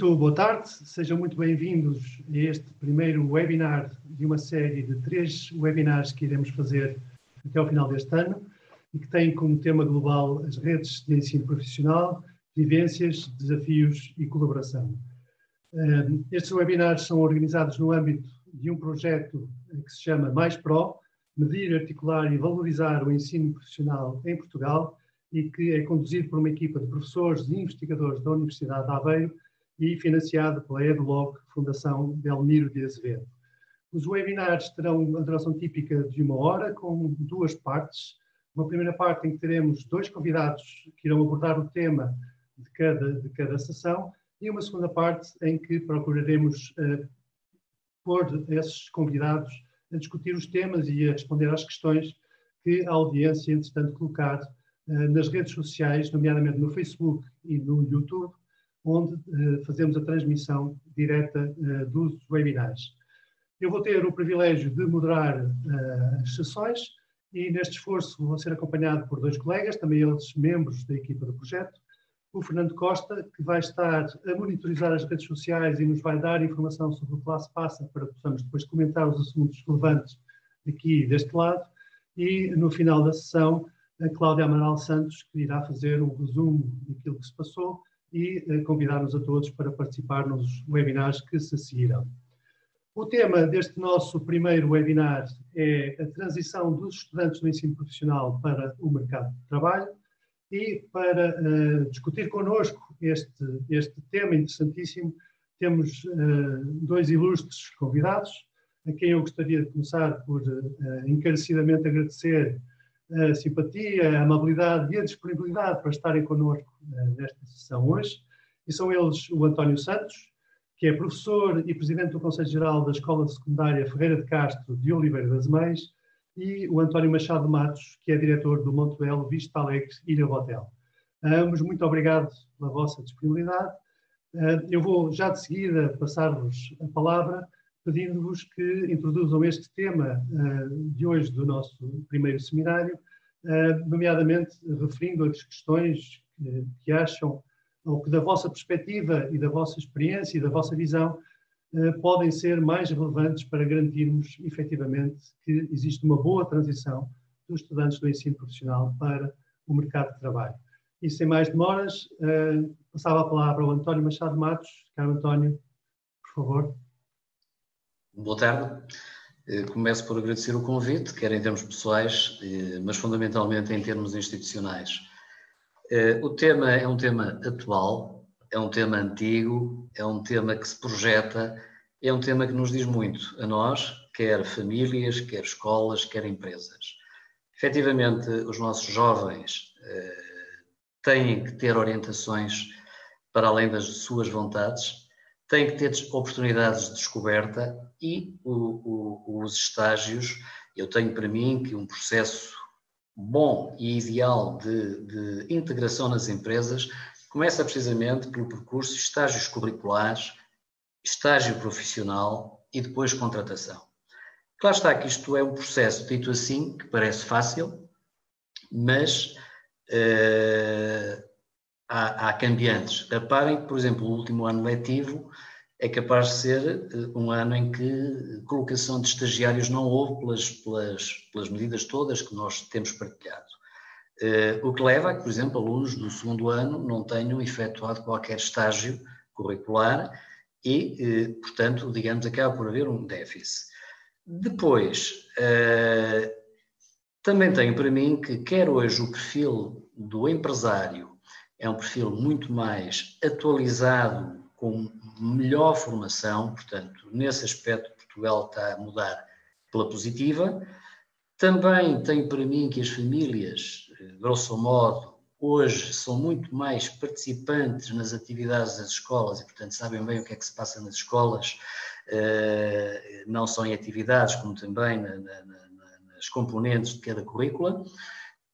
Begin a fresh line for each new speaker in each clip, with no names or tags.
Muito boa tarde, sejam muito bem-vindos a este primeiro webinar de uma série de três webinars que iremos fazer até ao final deste ano e que tem como tema global as redes de ensino profissional, vivências, desafios e colaboração. Estes webinars são organizados no âmbito de um projeto que se chama Mais Pro, Medir, Articular e Valorizar o Ensino Profissional em Portugal e que é conduzido por uma equipa de professores e investigadores da Universidade de Aveiro e financiado pela EduLog, Fundação Belmiro de Azevedo. Os webinars terão uma duração típica de uma hora, com duas partes. Uma primeira parte em que teremos dois convidados que irão abordar o tema de cada, de cada sessão e uma segunda parte em que procuraremos uh, pôr esses convidados a discutir os temas e a responder às questões que a audiência, entretanto, colocar uh, nas redes sociais, nomeadamente no Facebook e no YouTube, onde uh, fazemos a transmissão direta uh, dos webinars. Eu vou ter o privilégio de moderar uh, as sessões e neste esforço vou ser acompanhado por dois colegas, também eles membros da equipa do projeto, o Fernando Costa, que vai estar a monitorizar as redes sociais e nos vai dar informação sobre o que lá se passa para que possamos depois comentar os assuntos relevantes aqui deste lado, e no final da sessão a Cláudia Amaral Santos, que irá fazer um resumo daquilo que se passou e eh, convidar-nos a todos para participar nos webinars que se seguirão. O tema deste nosso primeiro webinar é a transição dos estudantes do ensino profissional para o mercado de trabalho e para uh, discutir connosco este, este tema interessantíssimo temos uh, dois ilustres convidados, a quem eu gostaria de começar por uh, encarecidamente agradecer a simpatia, a amabilidade e a disponibilidade para estarem connosco uh, nesta sessão hoje. E são eles o António Santos, que é professor e presidente do Conselho Geral da Escola Secundária Ferreira de Castro de Oliveira das Mães, e o António Machado Matos, que é diretor do Monte Belo Vista Alegre Ilha Hotel. A ambos, muito obrigado pela vossa disponibilidade. Uh, eu vou já de seguida passar-vos a palavra pedindo-vos que introduzam este tema uh, de hoje do nosso primeiro seminário, uh, nomeadamente referindo as questões que, que, acham, ou que da vossa perspectiva e da vossa experiência e da vossa visão, uh, podem ser mais relevantes para garantirmos efetivamente que existe uma boa transição dos estudantes do ensino profissional para o mercado de trabalho. E sem mais demoras, passava a palavra ao António Machado Matos. Caro António, por favor.
Boa tarde. Eh, começo por agradecer o convite, quer em termos pessoais, eh, mas fundamentalmente em termos institucionais. Eh, o tema é um tema atual, é um tema antigo, é um tema que se projeta, é um tema que nos diz muito a nós, quer famílias, quer escolas, quer empresas. Efetivamente, os nossos jovens têm que ter orientações para além das suas vontades, tem que ter oportunidades de descoberta e o, o, os estágios. Eu tenho para mim que um processo bom e ideal de, de integração nas empresas começa precisamente pelo percurso estágios curriculares, estágio profissional e depois contratação. Claro está que isto é um processo, dito assim, que parece fácil, mas uh, há, há cambiantes. Reparem que, por exemplo, o último ano letivo é capaz de ser eh, um ano em que colocação de estagiários não houve pelas, pelas, pelas medidas todas que nós temos partilhado. Uh, o que leva a que, por exemplo, alunos do segundo ano não tenham efetuado qualquer estágio curricular e, uh, portanto, digamos, acaba por haver um déficit. Depois, uh, também tenho para mim que, quer hoje o perfil do empresário é um perfil muito mais atualizado, com melhor formação, portanto, nesse aspecto Portugal está a mudar pela positiva. Também tenho para mim que as famílias, grosso modo, hoje são muito mais participantes nas atividades das escolas e, portanto, sabem bem o que é que se passa nas escolas, eh, não só em atividades, como também nas componentes de cada currícula.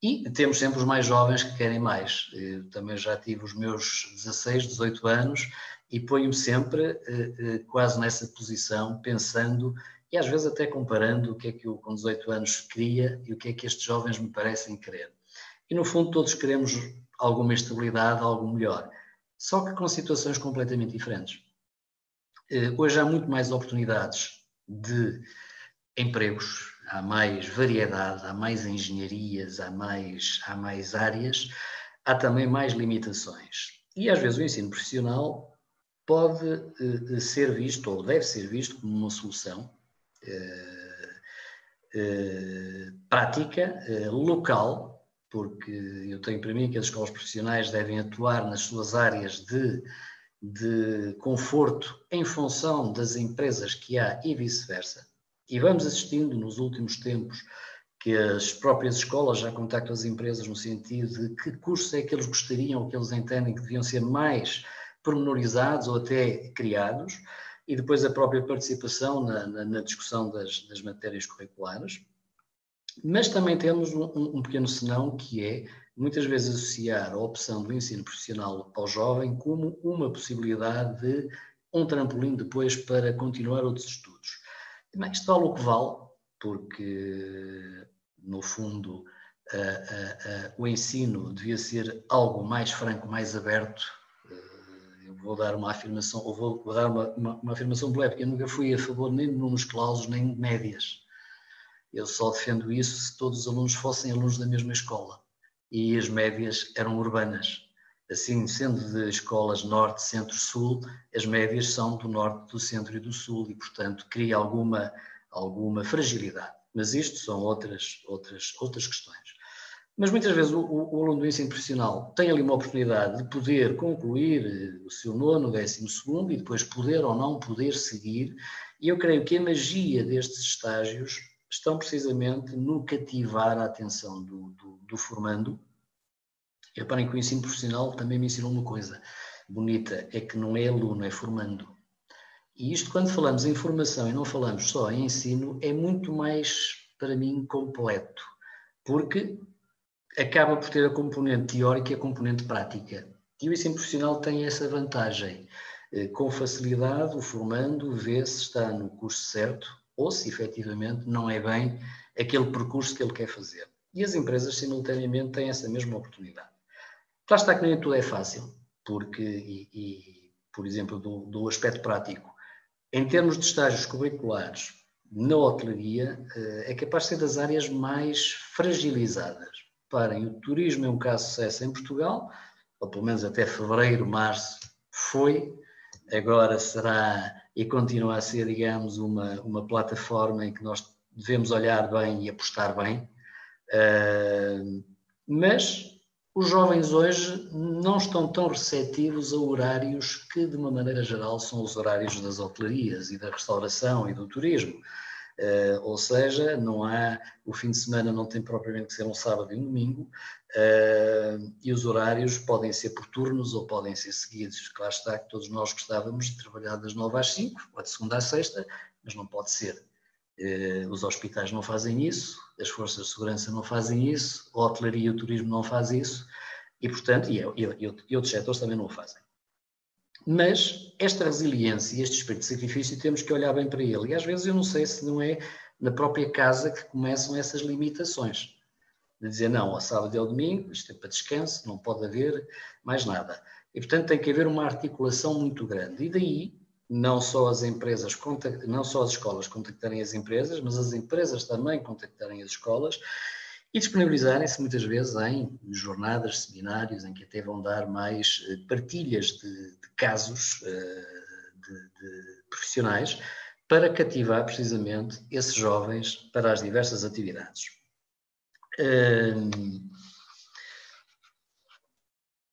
E temos sempre os mais jovens que querem mais. Eu também já tive os meus 16, 18 anos e ponho-me sempre eh, eh, quase nessa posição, pensando e às vezes até comparando o que é que eu com 18 anos queria e o que é que estes jovens me parecem querer. E no fundo todos queremos alguma estabilidade, algo melhor. só que com situações completamente diferentes. Eh, hoje há muito mais oportunidades de empregos, há mais variedade, há mais engenharias, há mais, há mais áreas, há também mais limitações. E às vezes o ensino profissional pode uh, ser visto, ou deve ser visto, como uma solução uh, uh, prática, local, porque eu tenho para mim que as escolas profissionais devem atuar nas suas áreas de, de conforto em função das empresas que há e vice-versa. E vamos assistindo nos últimos tempos que as próprias escolas já contactam as empresas no sentido de que cursos é que eles gostariam, ou que eles entendem que deviam ser mais pormenorizados ou até criados, e depois a própria participação na, na, na discussão das, das, matérias curriculares. Mas também temos um, um, pequeno senão que é muitas vezes associar a opção do ensino profissional ao jovem como uma possibilidade de um trampolim depois para continuar outros estudos. Mas isto vale o que vale, porque, no fundo, o ensino devia ser algo mais franco, mais aberto. eu vou dar uma afirmação, ou vou, vou dar uma, uma, uma afirmação breve, eu nunca fui a favor nem de números clausos, nem de médias. Eu só defendo isso se todos os alunos fossem alunos da mesma escola. E as médias eram urbanas. Assim, sendo de escolas norte, centro, sul, as médias são do norte, do centro e do sul, e, portanto, cria alguma, alguma fragilidade. Mas isto são outras, outras, outras questões. Mas muitas vezes o, o, aluno do ensino profissional tem ali uma oportunidade de poder concluir eh, o seu nono, décimo segundo e depois poder ou não poder seguir. E eu creio que a magia destes estágios estão precisamente no cativar a atenção do, do, do formando reparem que o ensino profissional também me ensinou uma coisa bonita, é que não é aluno, é formando. E isto, quando falamos em formação e não falamos só em ensino, é muito mais, para mim, completo, porque acaba por ter a componente teórica e a componente prática. E o ensino profissional tem essa vantagem. Eh, com facilidade, o formando vê se está no curso certo ou se efetivamente não é bem aquele percurso que ele quer fazer. E as empresas, simultaneamente, têm essa mesma oportunidade. Lá está que nem tudo é fácil, porque, e, e por exemplo, do, do, aspecto prático, em termos de estágios curriculares na hotelaria, eh, é capaz de ser das áreas mais fragilizadas. Parem, o turismo é um caso de sucesso em Portugal, ou pelo menos até fevereiro, março, foi, agora será e continua a ser, digamos, uma, uma plataforma em que nós devemos olhar bem e apostar bem, uh, mas os jovens hoje não estão tão receptivos a horários que, de uma maneira geral, são os horários das hotelarias e da restauração e do turismo. Uh, ou seja, não há, o fim de semana não tem propriamente que ser um sábado e um domingo, uh, e os horários podem ser por turnos ou podem ser seguidos. Claro está que todos nós gostávamos de trabalhar das nove às cinco, ou de segunda à sexta, mas não pode ser. Uh, os hospitais não fazem isso, as forças de segurança não fazem isso, a hotelaria e o turismo não fazem isso, e portanto, e, e, e outros setores também não o fazem. Mas esta resiliência e este espírito de sacrifício temos que olhar bem para ele. E às vezes eu não sei se não é na própria casa que começam essas limitações. De dizer, não, ao sábado e ao domingo, isto é para descanso, não pode haver mais nada. E portanto tem que haver uma articulação muito grande. E daí não só as empresas, não só as escolas contactarem as empresas, mas as empresas também contactarem as escolas e disponibilizarem-se muitas vezes em jornadas, seminários, em que até vão dar mais eh, partilhas de, de casos eh, de, de profissionais para cativar precisamente esses jovens para as diversas atividades.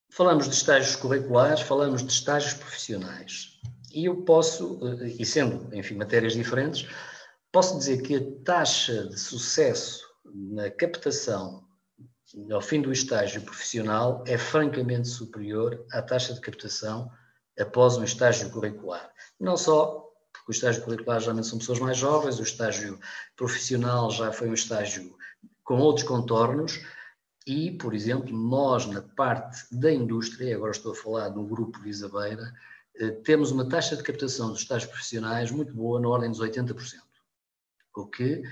Falamos de estágios curriculares, falamos de estágios profissionais. E eu posso, eh, e sendo, enfim, matérias diferentes, posso dizer que a taxa de sucesso na captação ao fim do estágio profissional é francamente superior à taxa de captação após um estágio curricular. Não só porque o estágio curricular geralmente são pessoas mais jovens, o estágio profissional já foi um estágio com outros contornos, e, por exemplo, nós na parte da indústria, agora estou a falar do grupo de Isabeira, eh, temos uma taxa de captação dos estágios profissionais muito boa, na ordem dos 80%, o que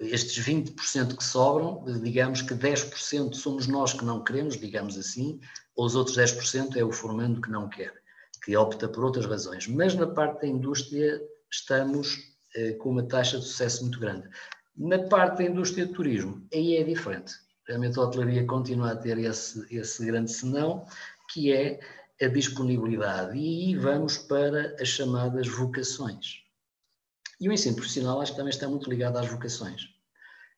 estes 20% que sobram, digamos que 10% somos nós que não queremos, digamos assim, ou os outros 10% é o formando que não quer, que opta por outras razões. Mas na parte da indústria estamos eh, com uma taxa de sucesso muito grande. Na parte da indústria de turismo, aí é diferente. Realmente a hotelaria continua a ter esse, esse grande senão, que é a disponibilidade. E aí vamos para as chamadas vocações. E o ensino profissional acho que também está muito ligado às vocações,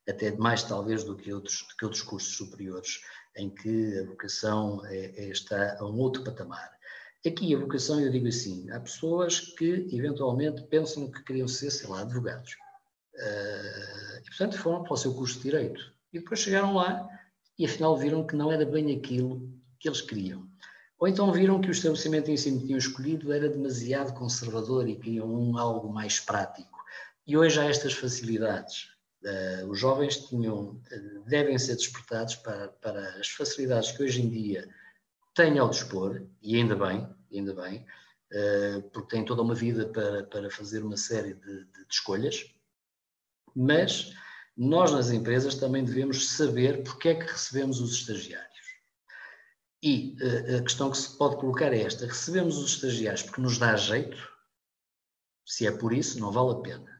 até mais talvez do que outros, que outros cursos superiores, em que a vocação é, é, está a um outro patamar. Aqui a vocação, eu digo assim, há pessoas que eventualmente pensam que queriam ser, sei lá, advogados. Uh, e portanto foram para o seu curso de Direito. E depois chegaram lá e afinal viram que não era bem aquilo que eles queriam. Ou então viram que o estabelecimento de ensino que tinham escolhido era demasiado conservador e queriam um algo mais prático. E hoje há estas facilidades. Uh, os jovens tinham, uh, devem ser despertados para, para as facilidades que hoje em dia têm ao dispor, e ainda bem, ainda bem, uh, porque têm toda uma vida para, para fazer uma série de, de, de escolhas, mas nós nas empresas também devemos saber porque é que recebemos os estagiários. E uh, a questão que se pode colocar é esta: recebemos os estagiários porque nos dá jeito? Se é por isso, não vale a pena.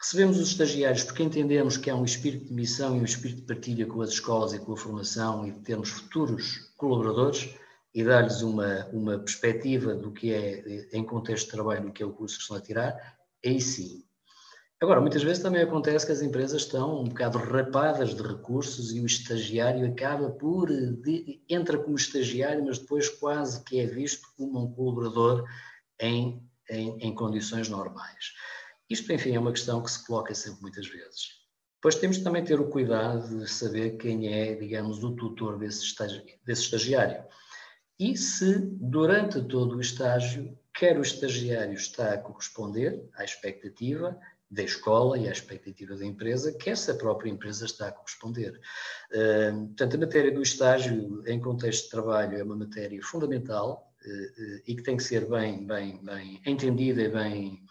Recebemos os estagiários porque entendemos que há um espírito de missão e um espírito de partilha com as escolas e com a formação e de termos futuros colaboradores e dar-lhes uma, uma perspectiva do que é, em contexto de trabalho, do que é o curso que estão a tirar, aí sim. Agora, muitas vezes também acontece que as empresas estão um bocado rapadas de recursos e o estagiário acaba por, de, entra como estagiário, mas depois quase que é visto como um colaborador em, em, em condições normais. Isto, enfim, é uma questão que se coloca sempre muitas vezes. Depois temos também ter o cuidado de saber quem é, digamos, o tutor desse, desse estagiário. E se, durante todo o estágio, quer o estagiário está a corresponder à expectativa, da escola e à expectativa da empresa, que essa própria empresa está a corresponder. Portanto, a matéria do estágio em contexto de trabalho é uma matéria fundamental uh, uh, e que tem que ser bem, bem, bem entendida e bem,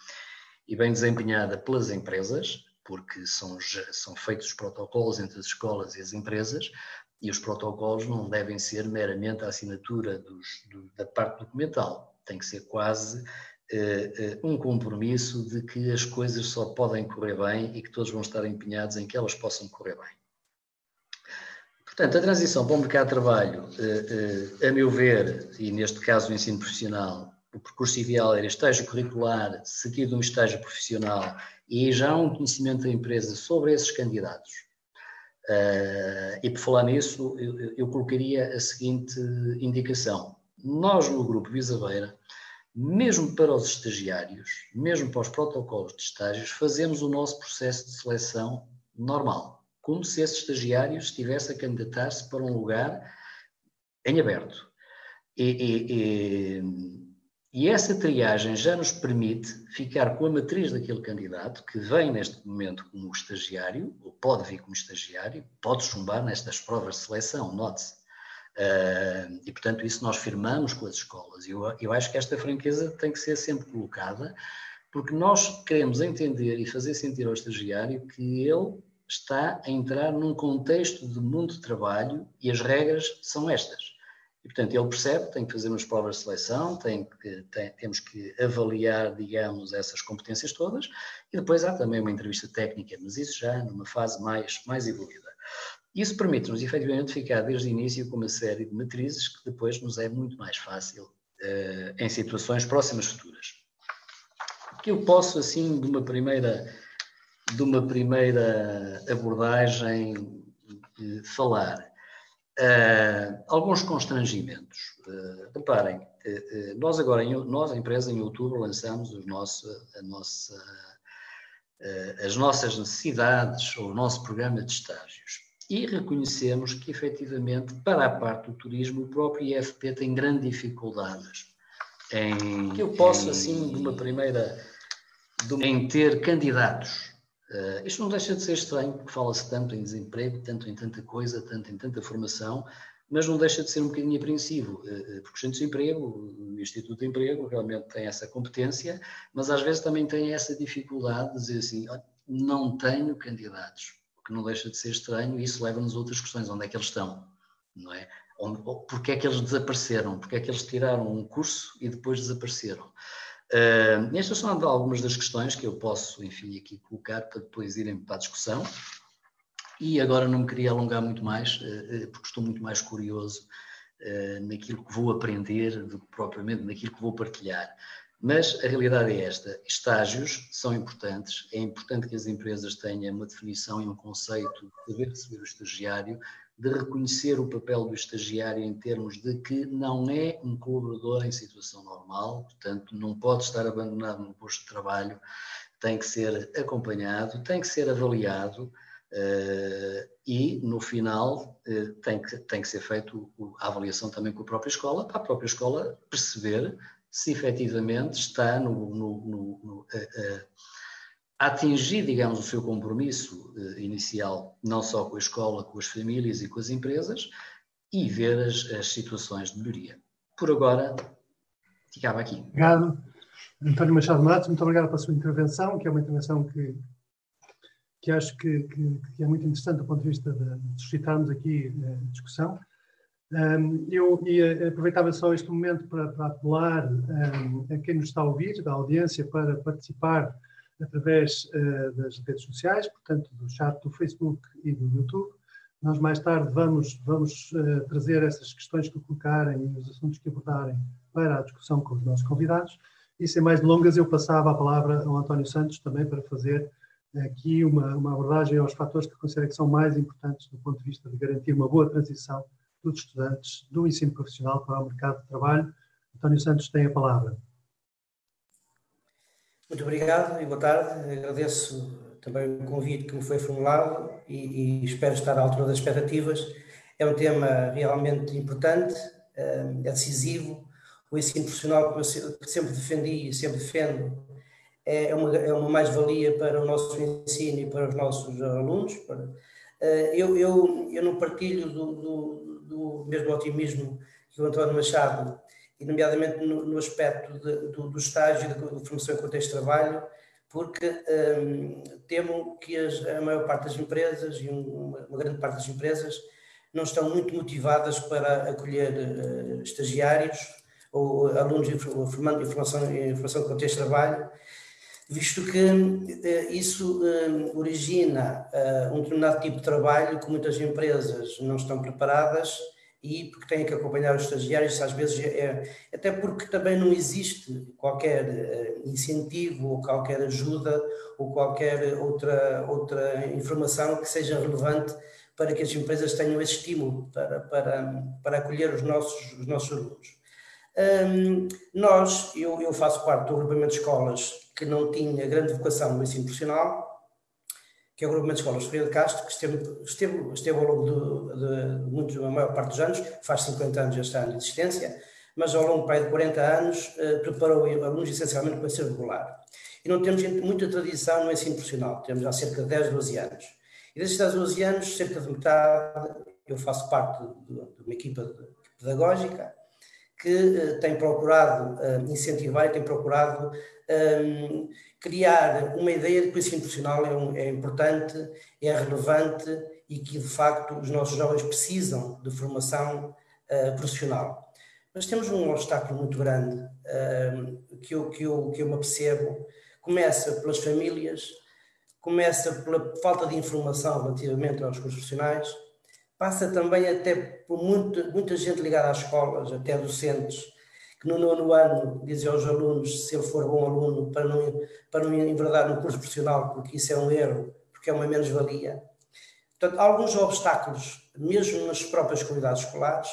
e bem desempenhada pelas empresas, porque são, são feitos os protocolos entre as escolas e as empresas, e os protocolos não devem ser meramente a assinatura dos, do, da parte documental, tem que ser quase um compromisso de que as coisas só podem correr bem e que todos vão estar empenhados em que elas possam correr bem. Portanto, a transição para o mercado de trabalho, uh, uh, a meu ver, e neste caso o ensino profissional, o percurso ideal era estágio curricular, seguido de um estágio profissional e já um conhecimento da empresa sobre esses candidatos. Uh, e por falar nisso, eu, eu, colocaria a seguinte indicação. Nós, no Grupo Visabeira, mesmo para os estagiários, mesmo para os protocolos de estágios, fazemos o nosso processo de seleção normal, como se esse estagiário estivesse a candidatar-se para um lugar em aberto. E, e, e, e, essa triagem já nos permite ficar com a matriz daquele candidato que vem neste momento como estagiário, ou pode vir como estagiário, pode chumbar nestas provas de seleção, note-se. Uh, e, portanto, isso nós firmamos com as escolas. E eu, eu acho que esta franqueza tem que ser sempre colocada, porque nós queremos entender e fazer sentir ao estagiário que ele está a entrar num contexto de mundo de trabalho e as regras são estas. E, portanto, ele percebe tem que fazer umas provas de seleção, tem que, tem, temos que avaliar, digamos, essas competências todas, e depois há também uma entrevista técnica, mas isso já numa fase mais, mais evoluída. Isso permite-nos, efetivamente, ficar desde o início com uma série de matrizes que depois nos é muito mais fácil uh, em situações próximas futuras. O que eu posso, assim, de uma primeira, de uma primeira abordagem, uh, falar? Uh, alguns constrangimentos. reparem, nós agora, em, nós, a empresa, em outubro, lançamos os nosso, nossa, as nossas necessidades, ou o nosso programa de estágios e reconhecemos que, efetivamente, para a parte do turismo, o próprio IFP tem grandes dificuldades em. Que eu posso, em, assim, de uma primeira. De uma, em ter candidatos. Uh, isto não deixa de ser estranho, porque fala-se tanto em desemprego, tanto em tanta coisa, tanto em tanta formação, mas não deixa de ser um bocadinho apreensivo, uh, porque o Centro de Emprego, o Instituto de Emprego, realmente tem essa competência, mas às vezes também tem essa dificuldade de dizer assim: não tenho candidatos, que não deixa de ser estranho, e isso leva-nos a outras questões, onde é que eles estão, não é? Onde, porque é que eles desapareceram, porque é que eles tiraram um curso e depois desapareceram. Uh, estas são algumas das questões que eu posso, enfim, aqui colocar para depois irem para a discussão. E agora não me queria alongar muito mais, uh, porque estou muito mais curioso uh, naquilo que vou aprender do que propriamente naquilo que vou partilhar. Mas a realidade é esta: estágios são importantes, é importante que as empresas tenham uma definição e um conceito de receber o estagiário, de reconhecer o papel do estagiário em termos de que não é um colaborador em situação normal, portanto, não pode estar abandonado no posto de trabalho, tem que ser acompanhado, tem que ser avaliado. Uh, e no final uh, tem, que, tem que ser feito a avaliação também com a própria escola, para a própria escola perceber se efetivamente está no, no, no, no a, a, atingir, digamos, o seu compromisso uh, inicial, não só com a escola, com as famílias e com as empresas, e ver as, as situações de melhoria. Por agora, ficava aqui.
Obrigado. António Machado Matos, muito obrigado pela sua intervenção, que é uma intervenção que, que acho que, que, que é muito interessante do ponto de vista de, de suscitarmos aqui a eh, discussão. Um, eu ia, aproveitava só este momento para, para apelar um, a quem nos está a ouvir, da audiência, para participar através uh, das redes sociais, portanto, do chat do Facebook e do YouTube. Nós mais tarde vamos, vamos uh, trazer essas questões que colocarem e os assuntos que abordarem para a discussão com os nossos convidados. E sem mais delongas, eu passava a palavra ao António Santos também para fazer aqui uma, uma abordagem aos fatores que considero que são mais importantes do ponto de vista de garantir uma boa transição dos estudantes do ensino profissional para o mercado de trabalho. António Santos tem a palavra.
Muito obrigado e boa tarde. Agradeço também o convite que me foi formulado e, e espero estar à altura das expectativas. É um tema realmente importante, eh, é decisivo. O ensino profissional, que eu sempre defendi e sempre defendo, é uma, é uma mais-valia para o nosso ensino e para os nossos alunos. Eh, eu, eu, eu não partilho do, do do mesmo otimismo que o António Machado, e nomeadamente no, no aspecto de, do, do, estágio de, formação em contexto de trabalho, porque um, temo que as, a maior parte das empresas, e uma, uma, grande parte das empresas, não estão muito motivadas para acolher uh, estagiários ou alunos formando em formação, em formação de contexto de trabalho, visto que uh, isso uh, origina uh, um determinado tipo de trabalho que muitas empresas não estão preparadas e porque têm que acompanhar os estagiários, às vezes é, é até porque também não existe qualquer incentivo ou qualquer ajuda ou qualquer outra, outra informação que seja relevante para que as empresas tenham esse estímulo para, para, para acolher os nossos, os nossos alunos. Um, nós, eu, eu faço parte do agrupamento de escolas que não tinha grande vocação no ensino profissional, que é o agrupamento de escolas Ferreira de Castro, que esteve, esteve, esteve ao longo de, de, muito, a maior parte dos anos, faz 50 anos este ano de existência, mas ao longo de 40 anos uh, preparou alunos essencialmente para ser regular. E não temos muita tradição no ensino profissional, temos há cerca de 10, 12 anos. E desses 10, 12 anos, cerca de metade, eu faço parte de, de uma equipa pedagógica, que uh, tem procurado uh, incentivar e tem procurado um, criar uma ideia de que o ensino profissional é, um, é, importante, é relevante e que, de facto, os nossos jovens precisam de formação uh, profissional. Mas temos um obstáculo muito grande uh, que, eu, que, eu, que eu me percebo. Começa pelas famílias, começa pela falta de informação relativamente aos cursos profissionais, passa também até por muita, muita gente ligada às escolas, até docentes, que no nono ano dizem aos alunos, se ele for bom aluno, para não, para não enverdar no curso profissional, porque isso é um erro, porque é uma menos-valia. Portanto, há alguns obstáculos, mesmo nas próprias comunidades escolares,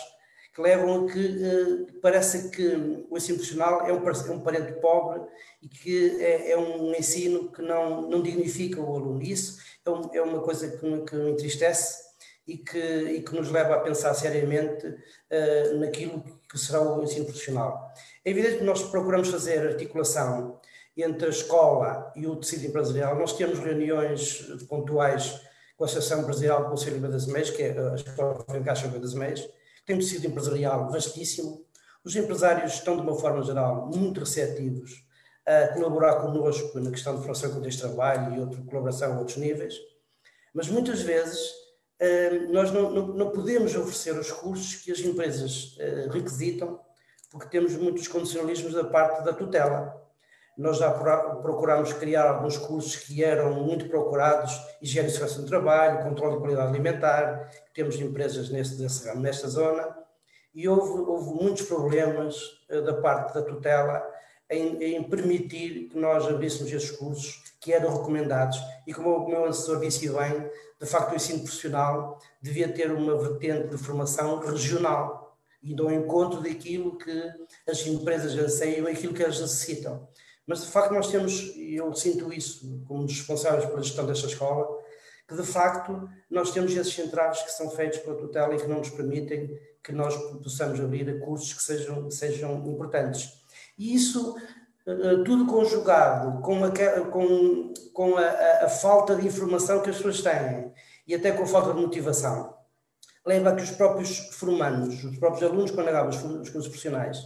que levam a que eh, parece que o ensino profissional é um, é um parente pobre e que é, é, um ensino que não, não dignifica o aluno. Isso é, um, é uma coisa que me, que me entristece e que, e que nos leva a pensar seriamente uh, naquilo que será o ensino profissional. É evidente que nós procuramos fazer articulação entre a escola e o tecido empresarial. Nós temos reuniões pontuais com a Associação Empresarial do Conselho das Meias, que é a Escola de Caixa das Meias, tem um tecido empresarial vastíssimo. Os empresários estão, de uma forma geral, muito receptivos a colaborar connosco na questão de formação com este trabalho e outra colaboração a outros níveis, mas muitas vezes nós não, não, não, podemos oferecer os cursos que as empresas requisitam, porque temos muitos condicionalismos da parte da tutela. Nós já procuramos criar alguns cursos que eram muito procurados, higiene e segurança do trabalho, controle de qualidade alimentar, temos empresas neste, nesta zona, e houve, houve muitos problemas uh, da parte da tutela em, em, permitir que nós abríssemos esses cursos que eram recomendados. E como o meu assessor disse bem, de facto o ensino profissional devia ter uma vertente de formação regional e ao encontro daquilo que as empresas anseiam aquilo que elas necessitam. Mas de facto nós temos, e eu sinto isso como responsáveis pela gestão desta escola, que de facto nós temos esses entraves que são feitos pela tutela e que não nos permitem que nós possamos abrir cursos que sejam, sejam importantes. E isso eh, tudo conjugado com, a, com, com a, a, falta de informação que as pessoas têm e até com a falta de motivação, leva que os próprios formandos, os próprios alunos, quando acabam os cursos profissionais,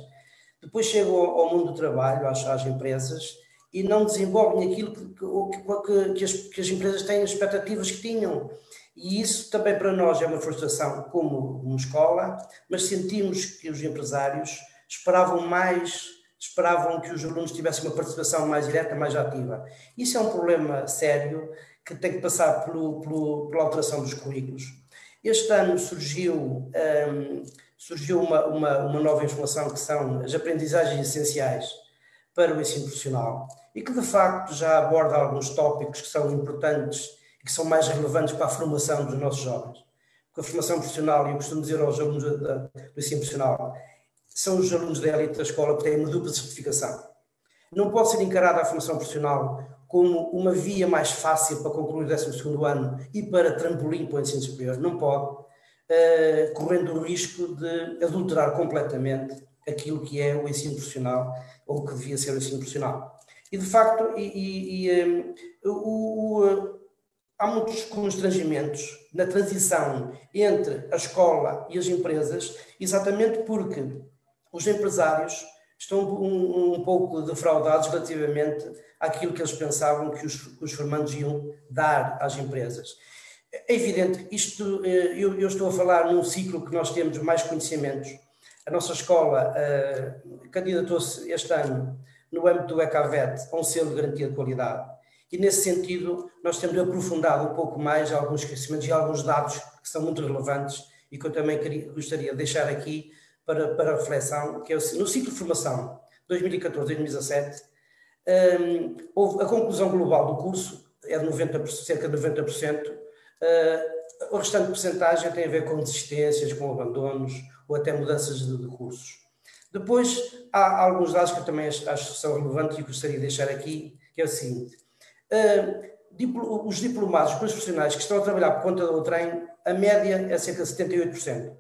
depois chegam ao mundo do trabalho, às, às empresas, e não desenvolvem aquilo que, que, que, as, que, as, empresas têm, as expectativas que tinham. E isso também para nós é uma frustração como uma escola, mas sentimos que os empresários esperavam mais, esperavam que os alunos tivessem uma participação mais direta, mais ativa. Isso é um problema sério que tem que passar pelo, pelo, pela alteração dos currículos. Este ano surgiu um, surgiu uma, uma, uma nova informação que são as aprendizagens essenciais para o ensino profissional e que de facto já aborda alguns tópicos que são importantes e que são mais relevantes para a formação dos nossos jovens. Porque a formação profissional, e eu costumo dizer aos alunos do ensino profissional, são os alunos da elite da escola que têm uma dupla certificação. Não pode ser encarada a formação profissional como uma via mais fácil para concluir o 12 ano e para trampolim para o ensino superior. Não pode uh, correndo o risco de adulterar completamente aquilo que é o ensino profissional ou que devia ser o ensino profissional. E de facto, e, e, um, o, o, há muitos constrangimentos na transição entre a escola e as empresas, exatamente porque os empresários estão um, um pouco defraudados relativamente àquilo que eles pensavam que os, que os formandos iam dar às empresas. É evidente, isto, eh, eu, eu, estou a falar num ciclo que nós temos mais conhecimentos. A nossa escola uh, candidatou-se este ano, no âmbito do ECAVET, a um selo de garantia de qualidade. E nesse sentido, nós temos aprofundado um pouco mais alguns conhecimentos e alguns dados que são muito relevantes e que eu também queria, gostaria de deixar aqui para, para reflexão, que é o, no ciclo de formação 2014-2017, um, houve a conclusão global do curso é de 90%, cerca de 90%, Uh, restante porcentagem tem a ver com desistências, com abandonos ou até mudanças de, de cursos. Depois, há alguns dados que eu também acho, que são relevantes e gostaria de deixar aqui, que é o seguinte. Uh, diplo, os diplomados, os profissionais que estão a trabalhar por conta do trem, a média é cerca de 78%.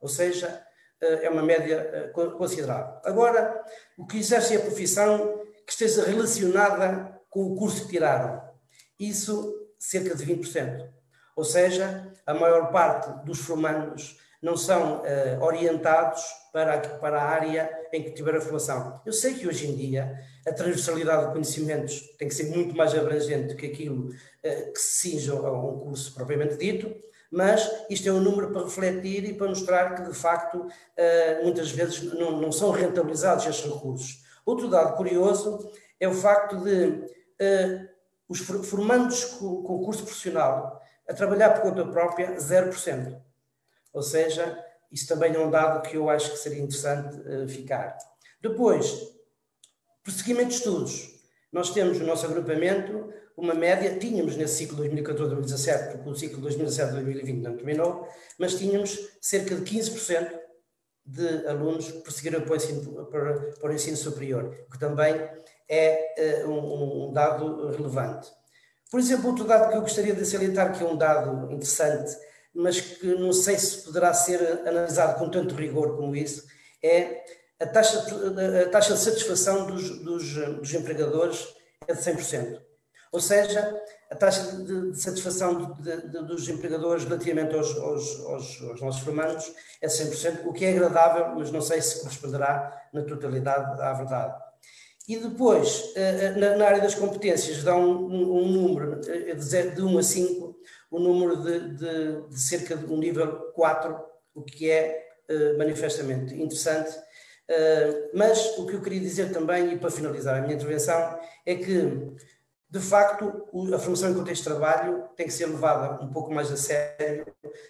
Ou seja, é uma média considerável. Agora, o que exerce a profissão que esteja relacionada com o curso que tiraram. Isso, cerca de 20%. Ou seja, a maior parte dos formandos não são uh, orientados para a, para a área em que tiver a formação. Eu sei que hoje em dia a transversalidade de conhecimentos tem que ser muito mais abrangente do que aquilo uh, que se cinja a um curso propriamente dito, mas isto é um número para refletir e para mostrar que, de facto, uh, muitas vezes não, não, são rentabilizados estes recursos. Outro dado curioso é o facto de os formandos com, curso profissional a trabalhar por conta própria, 0%. Ou seja, isso também é um dado que eu acho que seria interessante uh, ficar. Depois, prosseguimento de estudos. Nós temos no nosso agrupamento uma média, tínhamos nesse ciclo 2014-2017, porque o ciclo 2017-2020 não terminou, mas tínhamos cerca de 15% de alunos prosseguiram para o ensino, para, para o ensino superior, que também é uh, um, um dado relevante. Por exemplo, outro dado que eu gostaria de salientar, que é um dado interessante, mas que não sei se poderá ser analisado com tanto rigor como isso, é a taxa, a taxa de satisfação dos, dos, dos empregadores é de 100%. Ou seja, a taxa de, de satisfação de, de, dos empregadores relativamente aos, aos, aos, aos, nossos formandos é 100%, o que é agradável, mas não sei se corresponderá na totalidade à verdade. E depois, na, na área das competências, dá um, um, um número de, de 1 a 5, o um número de, cerca de um nível 4, o que é manifestamente interessante. mas o que eu queria dizer também, e para finalizar a minha intervenção, é que de facto, a formação em contexto de trabalho tem que ser levada um pouco mais a sério,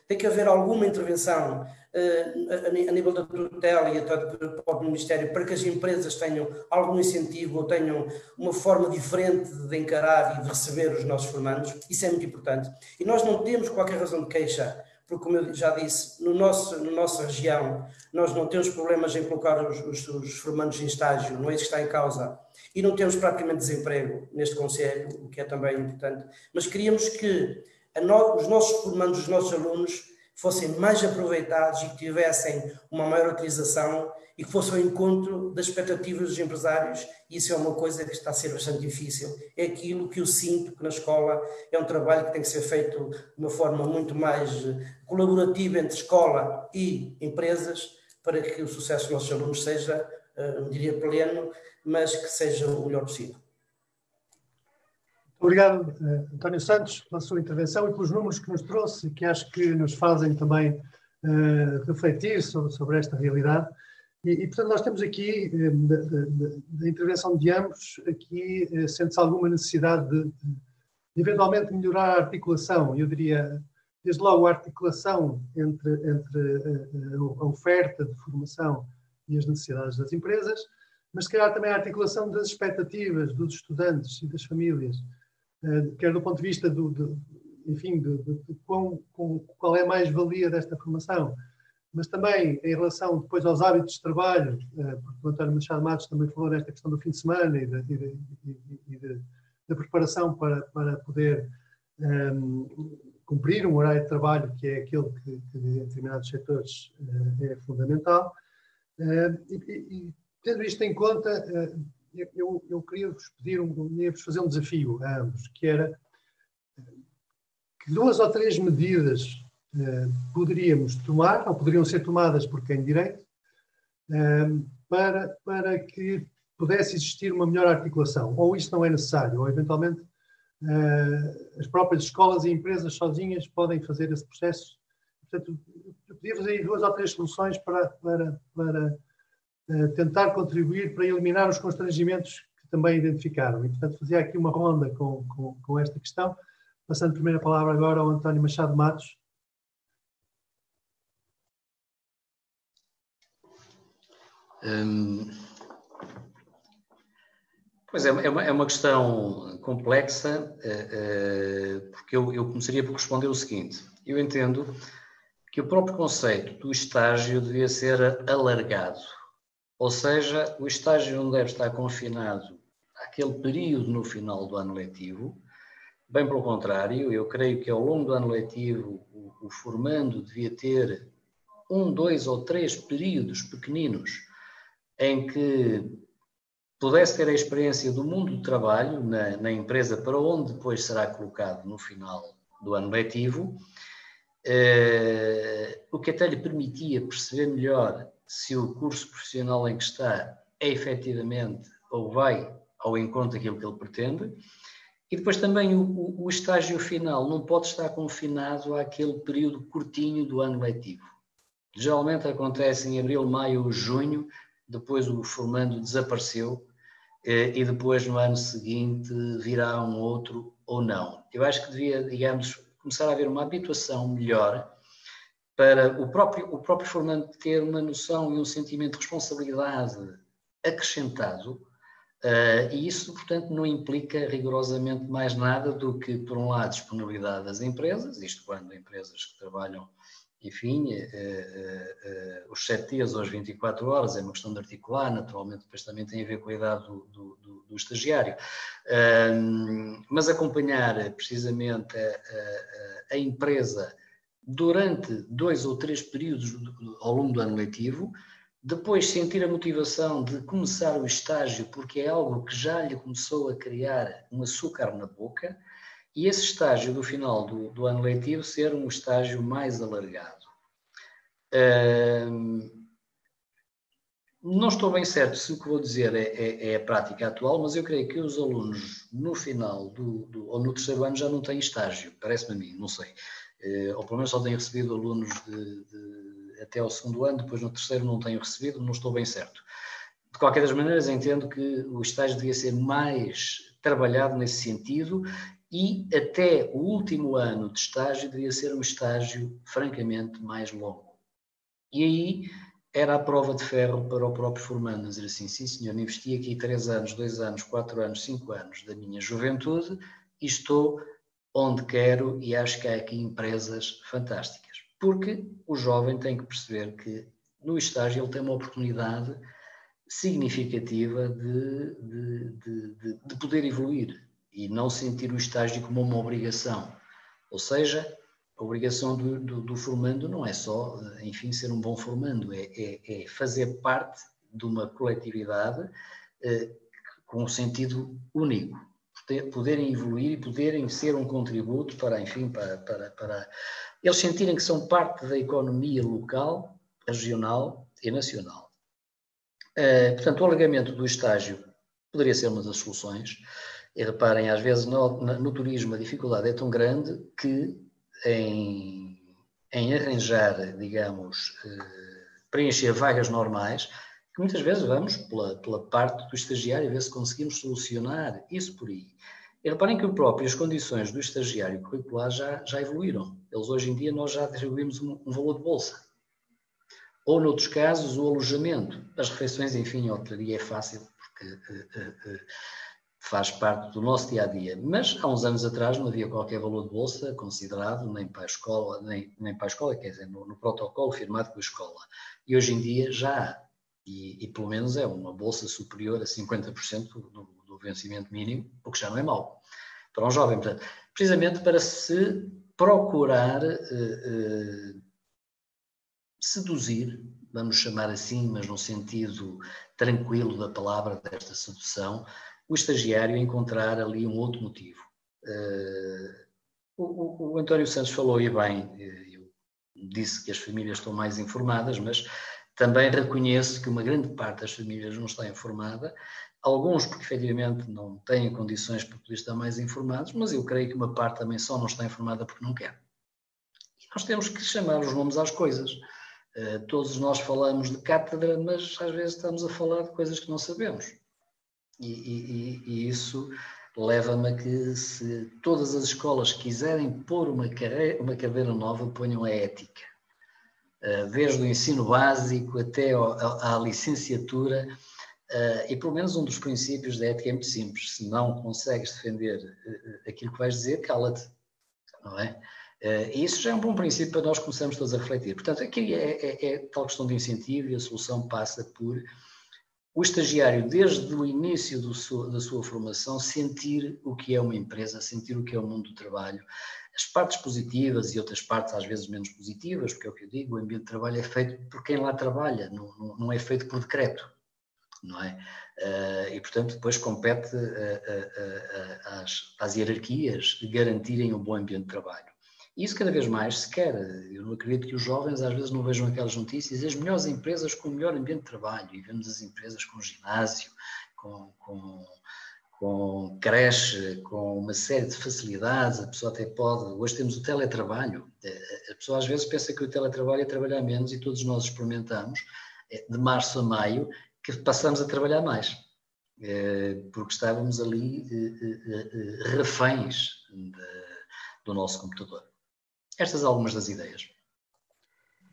tem que haver alguma intervenção uh, a, nível da tutela e até do próprio Ministério para que as empresas tenham algum incentivo ou tenham uma forma diferente de encarar e de receber os nossos formandos. Isso é muito importante. E nós não temos qualquer razão de queixa porque, como eu já disse, no nosso, na nossa região, nós não temos problemas em colocar os, os, os formandos em estágio, não é isso que está em causa. E não temos praticamente desemprego neste Conselho, o que é também importante. Mas queríamos que no, os nossos formandos, os nossos alunos, fossem mais aproveitados e que tivessem uma maior utilização e que fosse ao encontro das expectativas dos empresários, e isso é uma coisa que está a ser bastante difícil. É aquilo que eu sinto que na escola é um trabalho que tem que ser feito de uma forma muito mais colaborativa entre escola e empresas, para que o sucesso dos nossos alunos seja, eh, não diria pleno, mas que seja o melhor possível.
Obrigado, eh, António Santos, pela sua intervenção e pelos números que nos trouxe, que acho que nos fazem também uh, refletir sobre, sobre esta realidade. E, e, portanto, nós temos aqui, da intervenção de ambos, aqui uh, sente-se alguma necessidade de, de, eventualmente melhorar a articulação, eu diria, desde logo a articulação entre, entre uh, a oferta de formação e as necessidades das empresas, mas se calhar também a articulação das expectativas dos estudantes e das famílias eh, quer do ponto de vista do, de, enfim, de, de, de qual, qual é a mais-valia desta formação, mas também em relação depois aos hábitos de trabalho, eh, porque o António Machado Matos também falou nesta questão do fim de semana e, da preparação para, para poder um, ehm, cumprir um horário de trabalho que é aquele que, que em determinados setores uh, é fundamental. Uh, e, e, tendo isto em conta, uh, eu, eu queria vos pedir, um, ia vos fazer um desafio a ambos, que era que duas ou três medidas poderíamos tomar, ou poderiam ser tomadas por quem direito, uh, para, para que pudesse existir uma melhor articulação. Ou isso não é necessário, ou eventualmente uh, as próprias escolas e empresas sozinhas podem fazer esse processo. Portanto, eu podia fazer duas ou três soluções para, para, para eh, tentar contribuir para eliminar os constrangimentos que também identificaram. E, portanto, fazia aqui uma ronda com, com, com esta questão, passando a primeira palavra agora ao António Machado Matos.
Hum, pois é, é uma, é uma questão complexa, uh, uh, porque eu, eu começaria por responder o seguinte: eu entendo que o próprio conceito do estágio devia ser alargado. Ou seja, o estágio não deve estar confinado àquele período no final do ano letivo. Bem pelo contrário, eu creio que ao longo do ano letivo o, o formando devia ter um, dois ou três períodos pequeninos em que pudesse ter a experiência do mundo do trabalho na, na, empresa para onde depois será colocado no final do ano letivo, eh, o que até lhe permitia perceber melhor se o curso profissional em que está é efetivamente ou vai ao encontro daquilo que ele pretende. E depois também o, o, estágio final não pode estar confinado àquele período curtinho do ano letivo. Geralmente acontece em abril, maio ou junho, depois o formando desapareceu eh, e depois no ano seguinte virá um outro ou não. Eu acho que devia, digamos, começar a haver uma habituação melhor para o próprio, o próprio formante ter uma noção e um sentimento de responsabilidade acrescentado, uh, e isso, portanto, não implica rigorosamente mais nada do que, por um lado, disponibilidade das empresas, isto quando empresas que trabalham, enfim, uh, uh, os 7 dias ou as 24 horas, é uma questão de articular, naturalmente, depois também tem a ver com a idade do, do, do, do estagiário, mas acompanhar precisamente a, a, a empresa durante dois ou três períodos ao longo do ano letivo, depois sentir a motivação de começar o estágio porque é algo que já lhe começou a criar um açúcar na boca, e esse estágio do final do, do ano letivo ser um estágio mais alargado. não estou bem certo se o que vou dizer é, é, é, a prática atual, mas eu creio que os alunos no final do, do ou no terceiro ano já não têm estágio, parece-me a mim, não sei. Uh, ou pelo menos só têm recebido alunos de, de, até ao segundo ano, depois no terceiro não tenho recebido, não estou bem certo. De qualquer das maneiras, entendo que o estágio devia ser mais trabalhado nesse sentido e até o último ano de estágio devia ser um estágio francamente mais longo. E aí era a prova de ferro para o próprio formando, dizer assim, sim senhor, investi aqui três anos, dois anos, quatro anos, cinco anos da minha juventude e estou onde quero e acho que há aqui empresas fantásticas. Porque o jovem tem que perceber que no estágio ele tem uma oportunidade significativa de, de, de, de poder evoluir e não sentir o estágio como uma obrigação. Ou seja, a obrigação do, do, do, formando não é só, enfim, ser um bom formando, é, é, é fazer parte de uma coletividade eh, com um sentido único, poder, poderem evoluir e poderem ser um contributo para, enfim, para, para, para eles sentirem que são parte da economia local, regional e nacional. Eh, portanto, o alargamento do estágio poderia ser uma das soluções. E reparem, às vezes no, no turismo a dificuldade é tão grande que em, em arranjar, digamos, eh, preencher vagas normais, que muitas vezes vamos pela, pela parte do estagiário, ver se conseguimos solucionar isso por aí. E reparem que o próprio, as condições do estagiário curricular já, já evoluíram. Eles hoje em dia nós já atribuímos um, um valor de bolsa. Ou, noutros casos, o alojamento. As refeições, enfim, a hotelaria é fácil, porque uh, uh, uh, faz parte do nosso dia a dia. Mas há uns anos atrás não havia qualquer valor de bolsa considerado, nem para a escola, nem, nem para a escola, quer dizer, no, no protocolo firmado com a escola. E hoje em dia já há. E, e pelo menos é uma bolsa superior a 50% do, do vencimento mínimo, o que já não é mau para um jovem. Portanto, precisamente para se procurar uh, uh, seduzir, vamos chamar assim, mas no sentido tranquilo da palavra, desta sedução, o estagiário encontrar ali um outro motivo. Uh, o, o, António Santos falou e bem, eh, eu disse que as famílias estão mais informadas, mas também reconheço que uma grande parte das famílias não está informada, alguns porque efetivamente não têm condições para poder estar mais informados, mas eu creio que uma parte também só não está informada porque não quer. E nós temos que chamar os nomes às coisas. Uh, todos nós falamos de cátedra, mas às vezes estamos a falar de coisas que não sabemos. E, e, e isso leva-me a que se todas as escolas quiserem pôr uma, carreira, uma cadeira nova, ponham a ética. Uh, desde o ensino básico até à licenciatura, uh, e pelo menos um dos princípios da ética é muito simples, se não consegues defender uh, aquilo que vais dizer, cala-te, não é? E isso já é um bom princípio para nós começarmos todos a refletir. Portanto, aqui é, é, é tal questão de incentivo e a solução passa por o estagiário, desde o início da sua formação, sentir o que é uma empresa, sentir o que é o mundo do trabalho, as partes positivas e outras partes às vezes menos positivas, porque é o que eu digo, o ambiente de trabalho é feito por quem lá trabalha, não, não é feito por decreto, não é? Uh, e, portanto, depois compete uh, uh, às, às hierarquias garantirem um bom ambiente de trabalho. Isso cada vez mais se quer. Eu não acredito que os jovens às vezes não vejam aquelas notícias, as melhores empresas com o melhor ambiente de trabalho, e vemos as empresas com ginásio, com, com, com creche, com uma série de facilidades, a pessoa até pode. Hoje temos o teletrabalho. A pessoa às vezes pensa que o teletrabalho é trabalhar menos e todos nós experimentamos, é, de março a maio, que passamos a trabalhar mais, é, porque estávamos ali reféns do nosso computador. Estas algumas das ideias.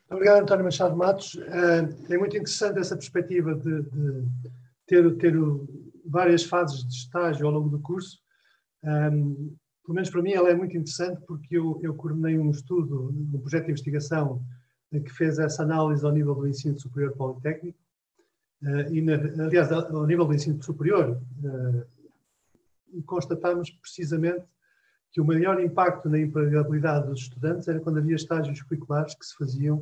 Obrigado, António Machado Matos. Uh, é muito interessante essa perspectiva de, de ter, ter várias fases de estágio ao longo do curso. Um, pelo menos para mim ela é muito interessante porque eu, eu coordenei um estudo, um projeto de investigação que fez essa análise ao nível do ensino superior politécnico. Uh, e, na, aliás, ao nível do ensino superior, uh, precisamente que o maior impacto na empregabilidade dos estudantes era quando havia estágios curriculares que se faziam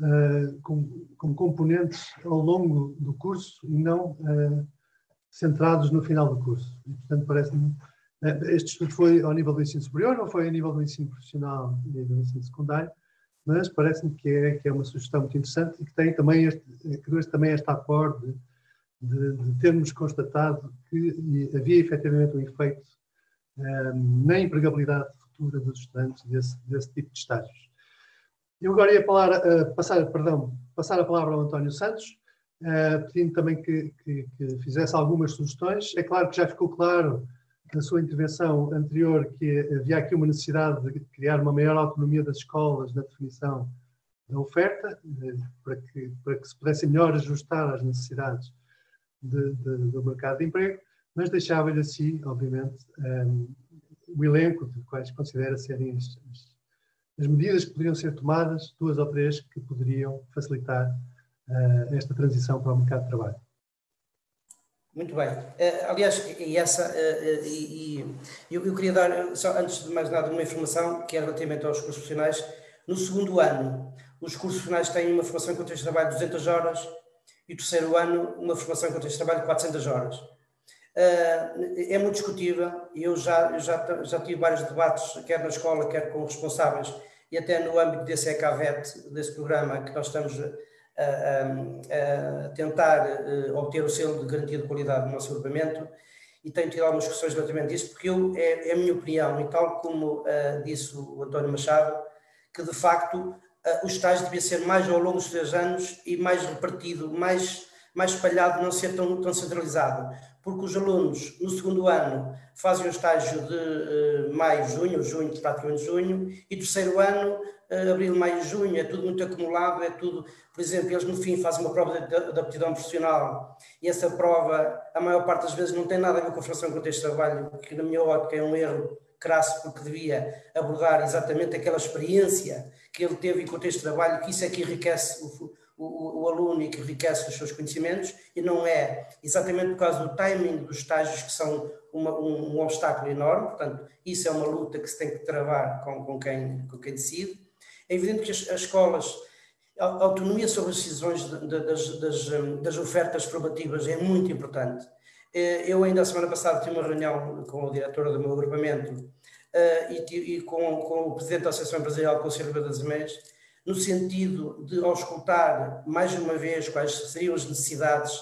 uh, com, com, componentes ao longo do curso e não uh, centrados no final do curso. E, portanto, parece-me. Uh, este estudo foi ao nível do ensino superior ou foi ao nível do ensino profissional e do ensino secundário? mas parece-me que é, que é uma sugestão muito interessante e que tem também este, que também esta aporte de, de, termos constatado que havia efetivamente um efeito na empregabilidade futura dos estudantes desse, desse tipo de estágios. Eu agora ia falar, uh, passar, perdão, passar a palavra ao António Santos, uh, pedindo também que, que, que, fizesse algumas sugestões. É claro que já ficou claro na sua intervenção anterior que havia aqui uma necessidade de criar uma maior autonomia das escolas na definição da oferta, uh, para, que, para que se pudesse melhor ajustar às necessidades de, de, do mercado de emprego, mas deixava-lhe assim, obviamente, um, o elenco de quais considera serem as, as, medidas que poderiam ser tomadas, duas ou três, que poderiam facilitar uh, esta transição para o mercado de trabalho.
Muito bem. Uh, aliás, e essa, uh, e, e eu, eu, queria dar, só antes de mais nada, uma informação que é relativamente aos cursos profissionais. No segundo ano, os cursos profissionais têm uma formação em contexto de trabalho de 200 horas e o terceiro ano uma formação em contexto de trabalho de 400 horas. Uh, é muito discutível eu já, já, já tive vários debates, quer na escola, quer com responsáveis, e até no âmbito desse ECAVET, desse programa que nós estamos a, a, a tentar obter o selo de garantia de qualidade do nosso agrupamento, e tenho tido algumas discussões relativamente a isso, porque eu, é, é a minha opinião, e tal como disse o António Machado, que de facto uh, o estágio devia ser mais ao longo dos três anos e mais repartido, mais, mais espalhado, não ser tão, tão centralizado. Porque os alunos, no segundo ano, fazem o estágio de uh, maio, junho, junho, praticamente junho, e terceiro ano, uh, abril, maio, junho, é tudo muito acumulado, é tudo, por exemplo, eles no fim fazem uma prova de, de, de aptidão profissional, e essa prova, a maior parte das vezes, não tem nada a ver com a formação em contexto de trabalho, que na minha ótica é um erro crasso, porque devia abordar exatamente aquela experiência que ele teve em contexto de trabalho, que isso é que enriquece o, o, o, aluno e que enriquece os seus conhecimentos, e não é exatamente por causa do timing dos estágios que são uma, um, um, obstáculo enorme, portanto, isso é uma luta que se tem que travar com, com, quem, com quem decide. É evidente que as, as escolas, a autonomia sobre as decisões de, de, das, das, das ofertas formativas é muito importante eh, eu ainda a semana passada tive uma reunião com a diretora do meu agrupamento uh, e, e com, com, o presidente da Associação Empresarial do Conselho das MES, no sentido de auscultar mais uma vez quais seriam as necessidades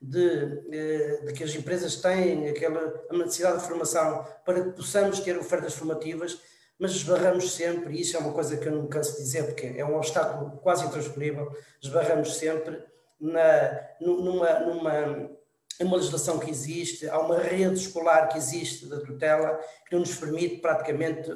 de, uh, de que as empresas têm, aquela necessidade de formação para que possamos ter ofertas formativas, mas esbarramos sempre, e isso é uma coisa que eu não canso de dizer, porque é um obstáculo quase intransponível, esbarramos sempre na, numa, numa uma legislação que existe, há uma rede escolar que existe da tutela que não nos permite praticamente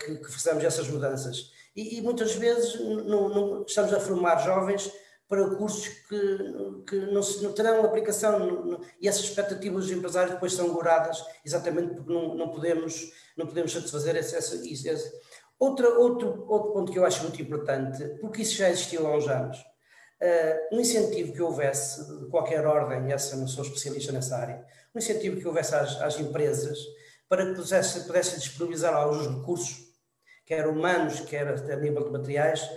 que, que façamos essas mudanças. E, e muitas vezes não, não, estamos a formar jovens para cursos que, que não, se, não terão aplicação não, e essas expectativas dos empresários depois são goradas exatamente porque não, não, podemos, não podemos satisfazer esse, esse, esse. Outra, outro, outro ponto que eu acho muito importante, porque isso já existiu há uns anos, uh, um incentivo que houvesse, de qualquer ordem, essa não sou especialista nessa área, um incentivo que houvesse às, às empresas para que pudessem pudesse disponibilizar alguns recursos, quer humanos, quer a nível de materiais,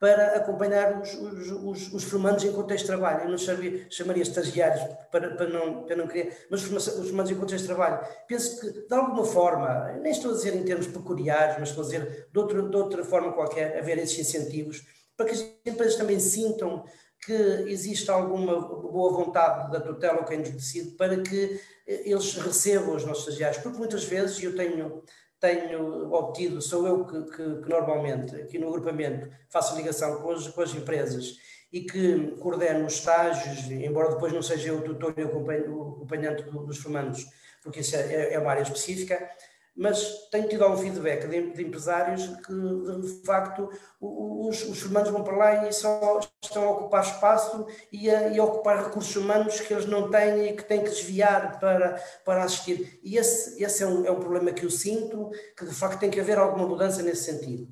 para acompanhar os, os, os, os formandos em contexto de trabalho. Eu não sabia, chamaria estagiários para, para, não, para não querer, mas os formandos em contexto de trabalho. Penso que, de alguma forma, nem estou a dizer em termos peculiares, mas estou a dizer de outra, de outra forma qualquer, haver esses incentivos para que as empresas também sintam que existe alguma boa vontade da tutela ou quem nos decide para que eh, eles recebam os nossos estagiários, porque muitas vezes eu tenho, tenho obtido, sou eu que, que, que normalmente aqui no agrupamento faço ligação com as, com as empresas e que coordeno os estágios, embora depois não seja eu o tutor e o acompanhante dos formandos, porque isso é, é uma área específica, mas tenho tido algum feedback de, de empresários que, de facto, os, os humanos vão para lá e só estão a ocupar espaço e a, e a, ocupar recursos humanos que eles não têm e que têm que desviar para, para assistir. E esse, esse é, um, é um problema que eu sinto, que de facto tem que haver alguma mudança nesse sentido.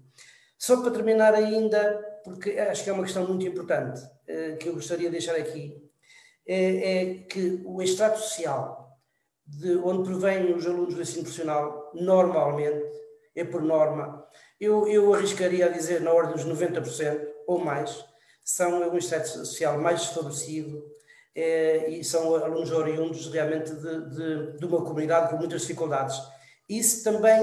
Só para terminar ainda, porque acho que é uma questão muito importante eh, que eu gostaria de deixar aqui, é, é que o extrato social de onde provém os alunos do ensino profissional, normalmente, é por norma, eu, eu arriscaria a dizer na ordem dos 90% ou mais, são um estado social mais desfavorecido é, e são alunos oriundos realmente de, de, de, uma comunidade com muitas dificuldades. Isso também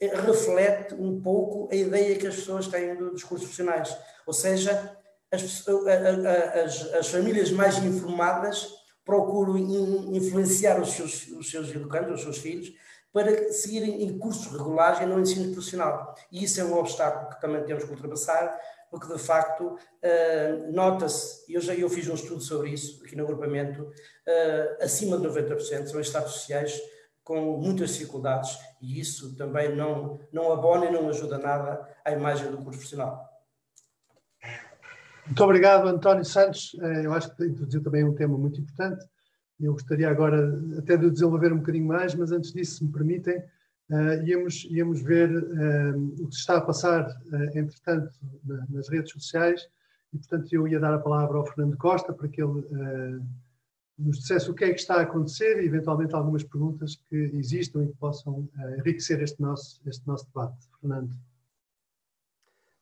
reflete um pouco a ideia que as pessoas têm dos cursos profissionais. Ou seja, as, as, as famílias mais informadas procuram influenciar os seus, os seus educandos, os seus filhos, para seguirem em cursos regulares e não ensino profissional. E isso é um obstáculo que também temos que ultrapassar, porque de facto uh, nota-se, eu já eu fiz um estudo sobre isso aqui no agrupamento, uh, acima de 90% são estados sociais com muitas dificuldades e isso também não, não abona e não ajuda nada à imagem do curso profissional.
Muito obrigado, António Santos. Eh, eu acho que introduziu também um tema muito importante. Eu gostaria agora até de desenvolver um bocadinho mais, mas antes disso, se me permitem, uh, íamos, íamos ver uh, o que se está a passar, entretanto, na, nas redes sociais, e portanto eu ia dar a palavra ao Fernando Costa para que ele nos dissesse o que é que está a acontecer e eventualmente algumas perguntas que existam e que possam enriquecer este nosso, este nosso debate. Fernando.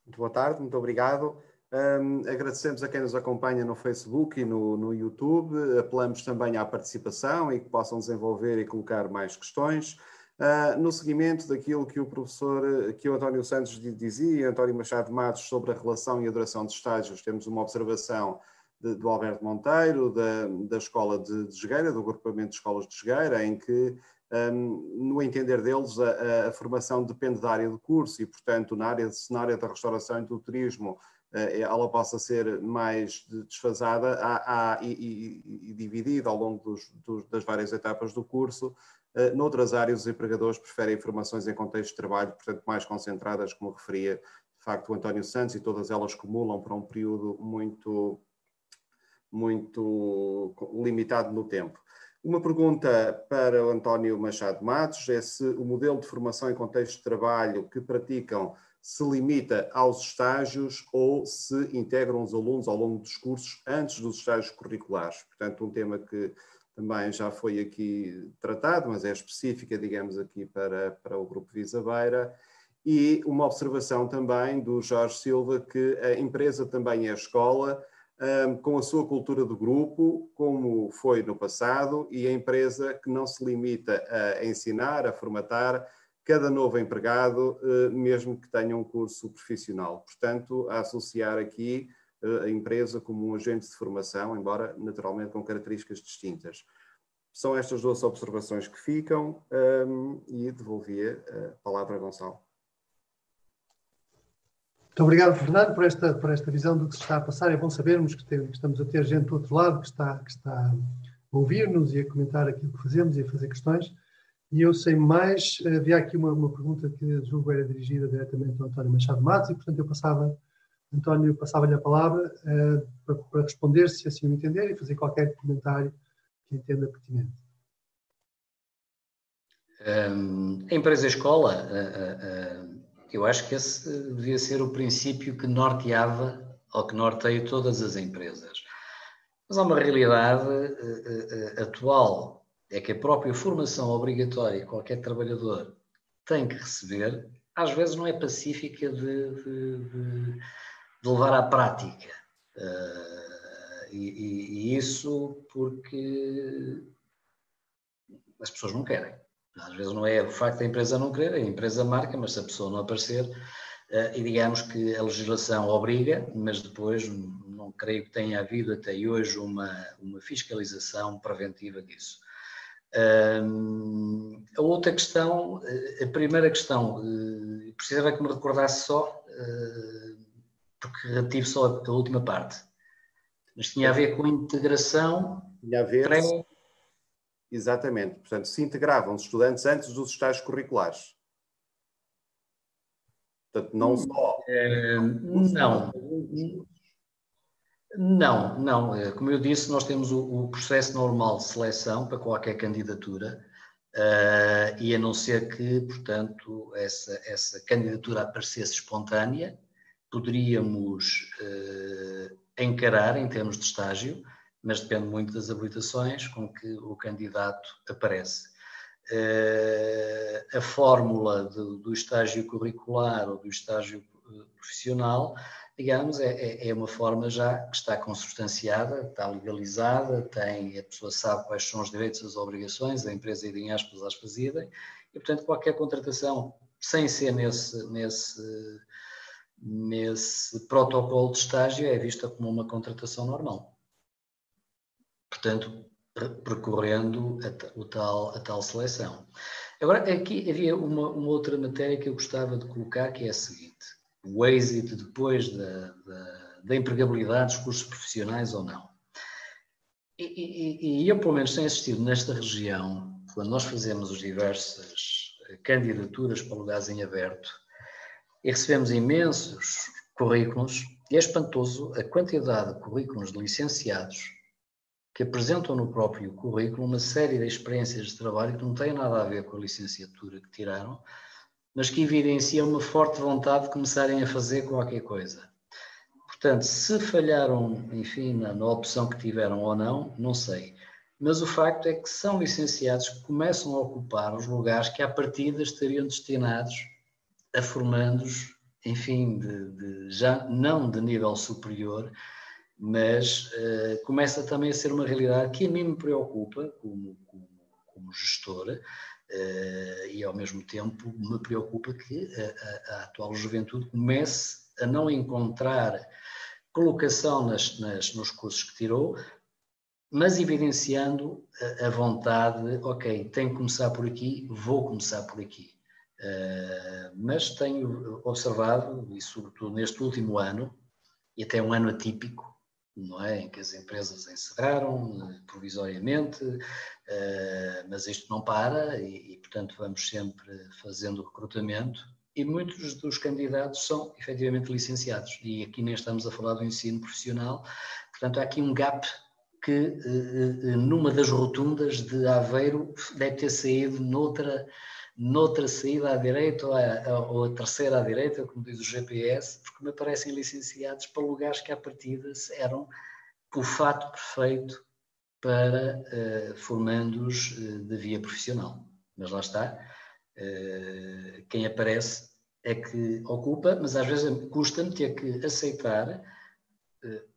Muito boa tarde, muito obrigado. Um, agradecemos a quem nos acompanha no Facebook e no, no, YouTube. Apelamos também à participação e que possam desenvolver e colocar mais questões. Uh, no seguimento daquilo que o professor, que o António Santos dizia, António Machado Matos, sobre a relação e a duração de estágios, temos uma observação de, do Alberto Monteiro, da, da Escola de, de Jogueira, do agrupamento de escolas de Jogueira, em que um, no entender deles, a, a, formação depende da área do curso e, portanto, na área, na área da restauração e do turismo, ela possa ser mais desfasada há, há, e, e, e, dividida ao longo dos, dos, das várias etapas do curso. Uh, noutras áreas, os empregadores preferem informações em contexto de trabalho, portanto, mais concentradas, como referia de facto o António Santos, e todas elas acumulam para um período muito, muito limitado no tempo. Uma pergunta para o António Machado Matos é se o modelo de formação em contexto de trabalho que praticam se limita aos estágios ou se integram os alunos ao longo dos cursos antes dos estágios curriculares. Portanto, um tema que também já foi aqui tratado, mas é específica, digamos, aqui para, para o Grupo Visabeira. E uma observação também do Jorge Silva, que a empresa também é escola, um, com a sua cultura do grupo, como foi no passado, e a empresa que não se limita a ensinar, a formatar, cada novo empregado, eh, mesmo que tenha um curso profissional. Portanto, a associar aqui eh, a empresa como um agente de formação, embora naturalmente com características distintas. São estas duas observações que ficam um, ehm, e devolvia a palavra a Gonçalo.
Muito obrigado, Fernando, por esta, por esta visão do que se está a passar. É bom sabermos que, tem, que estamos a ter gente do outro lado que está, que está a ouvir-nos e a comentar aquilo que fazemos e a fazer questões. E eu sei mais, havia aqui uma, uma pergunta que julgo era dirigida diretamente ao António Machado Matos e, portanto, eu passava, António, passava-lhe a palavra uh, para, para, responder, se assim o entender, e fazer qualquer comentário que entenda pertinente.
Um, a empresa-escola, uh, uh, eu acho que esse devia ser o princípio que norteava ou que norteia todas as empresas. Mas há uma realidade atual é que a própria formação obrigatória que qualquer trabalhador tem que receber, às vezes não é pacífica de, de, de, de levar à prática. Uh, e, e, isso porque as pessoas não querem. Às vezes não é o facto da empresa não querer, a empresa marca, mas se a pessoa não aparecer, uh, e digamos que a legislação obriga, mas depois não creio que tenha havido até hoje uma, uma fiscalização preventiva disso. Um, a outra questão, a primeira questão, uh, precisava que me recordasse só, uh, porque retive só a última parte, mas tinha a ver com a integração.
Tinha a ver. Pré... Exatamente, portanto, se integravam os estudantes antes dos estágios curriculares. Portanto, não hum, só.
Uh, não. Não, não. Eh, como eu disse, nós temos o, o processo normal de seleção para qualquer candidatura uh, e a não ser que, portanto, essa, essa candidatura aparecesse espontânea, poderíamos uh, encarar em termos de estágio, mas depende muito das habilitações com que o candidato aparece. Uh, a fórmula do, do estágio curricular ou do estágio profissional digamos, é, é, é uma forma já que está consubstanciada, está legalizada, tem, a pessoa sabe quais são os direitos e as obrigações, a empresa, em aspas, as fazia, e, portanto, qualquer contratação sem ser nesse, nesse, nesse protocolo de estágio, é vista como uma contratação normal. Portanto, percorrendo a, o tal, a tal seleção. Agora, aqui havia uma, uma, outra matéria que eu gostava de colocar, que é a seguinte: o êxito depois da, da, da empregabilidade dos cursos profissionais ou não. E, e, e, eu, pelo menos, tenho assistido nesta região, quando nós fazemos as diversas candidaturas para lugares em aberto, e recebemos imensos currículos, e é espantoso a quantidade de currículos de licenciados que apresentam no próprio currículo uma série de experiências de trabalho que não têm nada a ver com a licenciatura que tiraram, mas que evidenciam uma forte vontade de começarem a fazer qualquer coisa. Portanto, se falharam, enfim, na, na opção que tiveram ou não, não sei. Mas o facto é que são licenciados que começam a ocupar os lugares que à partida estariam destinados a formandos, enfim, de, de, já não de nível superior, mas uh, começa também a ser uma realidade que a mim me preocupa como, como, como gestor uh, e ao mesmo tempo me preocupa que a, a, a, atual juventude comece a não encontrar colocação nas, nas, nos cursos que tirou, mas evidenciando a, a vontade, ok, tenho que começar por aqui, vou começar por aqui. Uh, mas tenho observado, e sobretudo neste último ano, e até um ano atípico, não é? em que as empresas encerraram eh, provisoriamente, uh, mas isto não para e, e, portanto, vamos sempre fazendo recrutamento. E muitos dos candidatos são efetivamente licenciados, e aqui nem estamos a falar do ensino profissional, portanto, há aqui um gap que, uh, numa das rotundas de Aveiro, deve ter saído noutra noutra saída à direita ou a, ou a, terceira à direita, como diz o GPS, porque me aparecem licenciados para lugares que à partida eram o fato perfeito para uh, formandos uh, de via profissional. Mas lá está, uh, quem aparece é que ocupa, mas às vezes custa-me ter que aceitar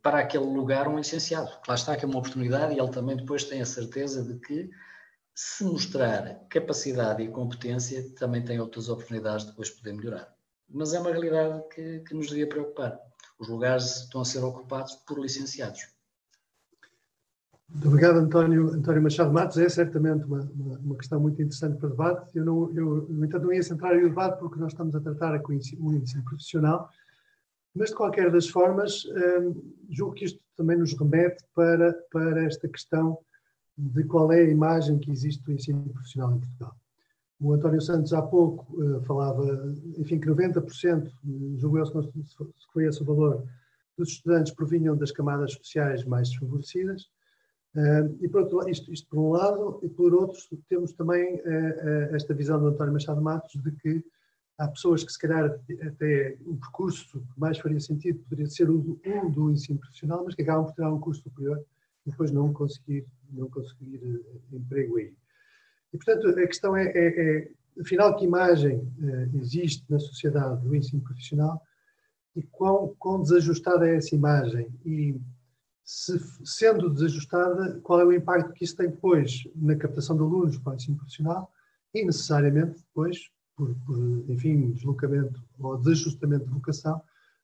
para aquele lugar um licenciado. Lá está que é uma oportunidade e ele também depois tem a certeza de que se mostrar capacidade e competência, também tem outras oportunidades de depois poder melhorar. Mas é uma realidade que, que nos devia preocupar. Os lugares estão a ser ocupados por licenciados.
Muito obrigado, António, António Machado Matos. É certamente uma, uma, uma, questão muito interessante para debate. Eu, não, eu, no entanto, não ia centrar o debate porque nós estamos a tratar com o ensino profissional, mas, de qualquer das formas, hum, julgo que isto também nos remete para, para esta questão de qual é a imagem que existe do ensino profissional em Portugal. O António Santos há pouco uh, falava, enfim, que 90%, julgo eu se foi esse o valor, dos estudantes provinham das camadas sociais mais desfavorecidas. Uh, e por outro, isto, isto por um lado, e por outro temos também uh, esta visão do António Machado Matos de que há pessoas que se calhar até o percurso que mais faria sentido poderia ser o um do ensino profissional, mas que acabam por tirar um curso superior depois não conseguir, não conseguir uh, emprego aí. E, portanto, a questão é, é, é afinal, que imagem uh, existe na sociedade do ensino profissional e quão, quão desajustada é essa imagem e se, sendo desajustada, qual é o impacto que isso tem depois na captação de alunos para o ensino profissional e necessariamente depois, por, por enfim, deslocamento ou desajustamento de vocação,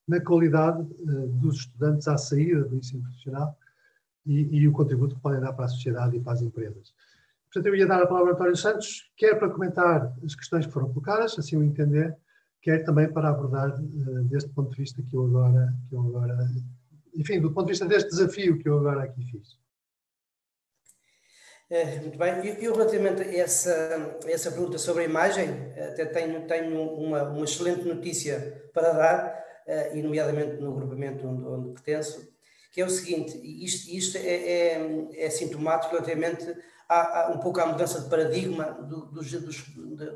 na qualidade uh, dos estudantes à saída do ensino profissional e, e, o contributo que podem dar para a sociedade e para as empresas. Portanto, eu ia dar a palavra ao António Santos, quer para comentar as questões que foram colocadas, assim o entender, quer também para abordar uh, deste ponto de vista que eu agora, que eu agora, enfim, do ponto de vista deste desafio que eu agora aqui fiz.
É, muito bem. Eu, eu, relativamente a essa, essa pergunta sobre a imagem, até tenho, tenho uma, uma excelente notícia para dar, uh, e nomeadamente no grupamento onde, onde pertenço, que é o seguinte, isto, isto é, é, é sintomático relativamente a, a, um pouco à mudança de paradigma do, dos, dos,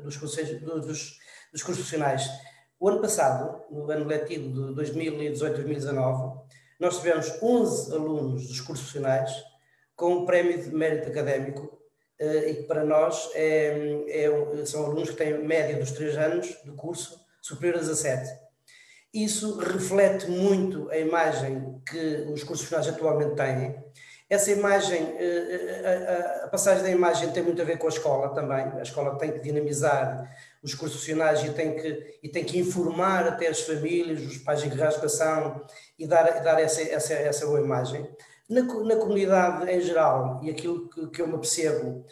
dos, conselhos, dos, dos cursos profissionais. O ano passado, no ano letivo de 2018-2019, nós tivemos 11 alunos dos cursos profissionais com um prémio de mérito académico eh, e que para nós é, é, são alunos que têm média dos 3 anos do curso superior a 17. Isso reflete muito a imagem que os cursos finais atualmente têm. Essa imagem, eh, eh, a passagem da imagem tem muito a ver com a escola também. A escola tem que dinamizar os cursos profissionais e tem que, e tem que informar até as famílias, os pais de educação e dar, dar essa, essa, essa boa imagem. Na, na comunidade em geral, e aquilo que, que eu me percebo,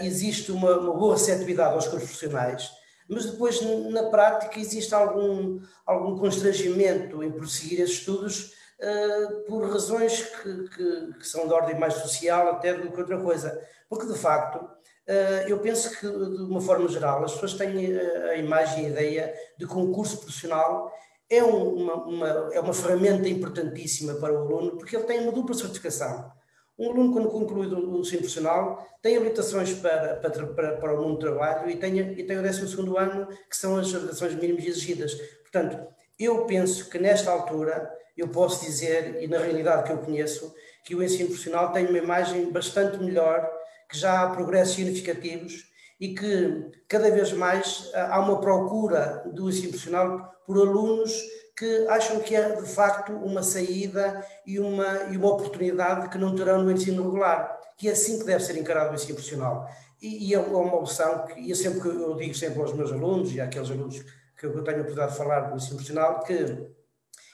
existe uma, uma boa receptividade aos cursos profissionais, mas depois na prática existe algum, algum constrangimento em prosseguir esses estudos uh, por razões que, que, que, são de ordem mais social até do que outra coisa. Porque de facto, uh, eu penso que de uma forma geral as pessoas têm a imagem e a ideia de que um curso profissional é uma, uma, é uma ferramenta importantíssima para o aluno porque ele tem uma dupla certificação. Um aluno, quando conclui o ensino profissional, tem habilitações para, para, para, para, o mundo do trabalho e tem, e tem o 12 ano, que são as habilitações mínimas exigidas. Portanto, eu penso que nesta altura, eu posso dizer, e na realidade que eu conheço, que o ensino profissional tem uma imagem bastante melhor, que já há progressos significativos e que cada vez mais há uma procura do ensino profissional por alunos que acham que é de facto uma saída e uma, e uma oportunidade que não terão no ensino regular, que é assim que deve ser encarado o ensino profissional. E, e é uma opção que eu sempre eu digo sempre aos meus alunos e àqueles alunos que eu tenho a oportunidade de falar do ensino profissional, que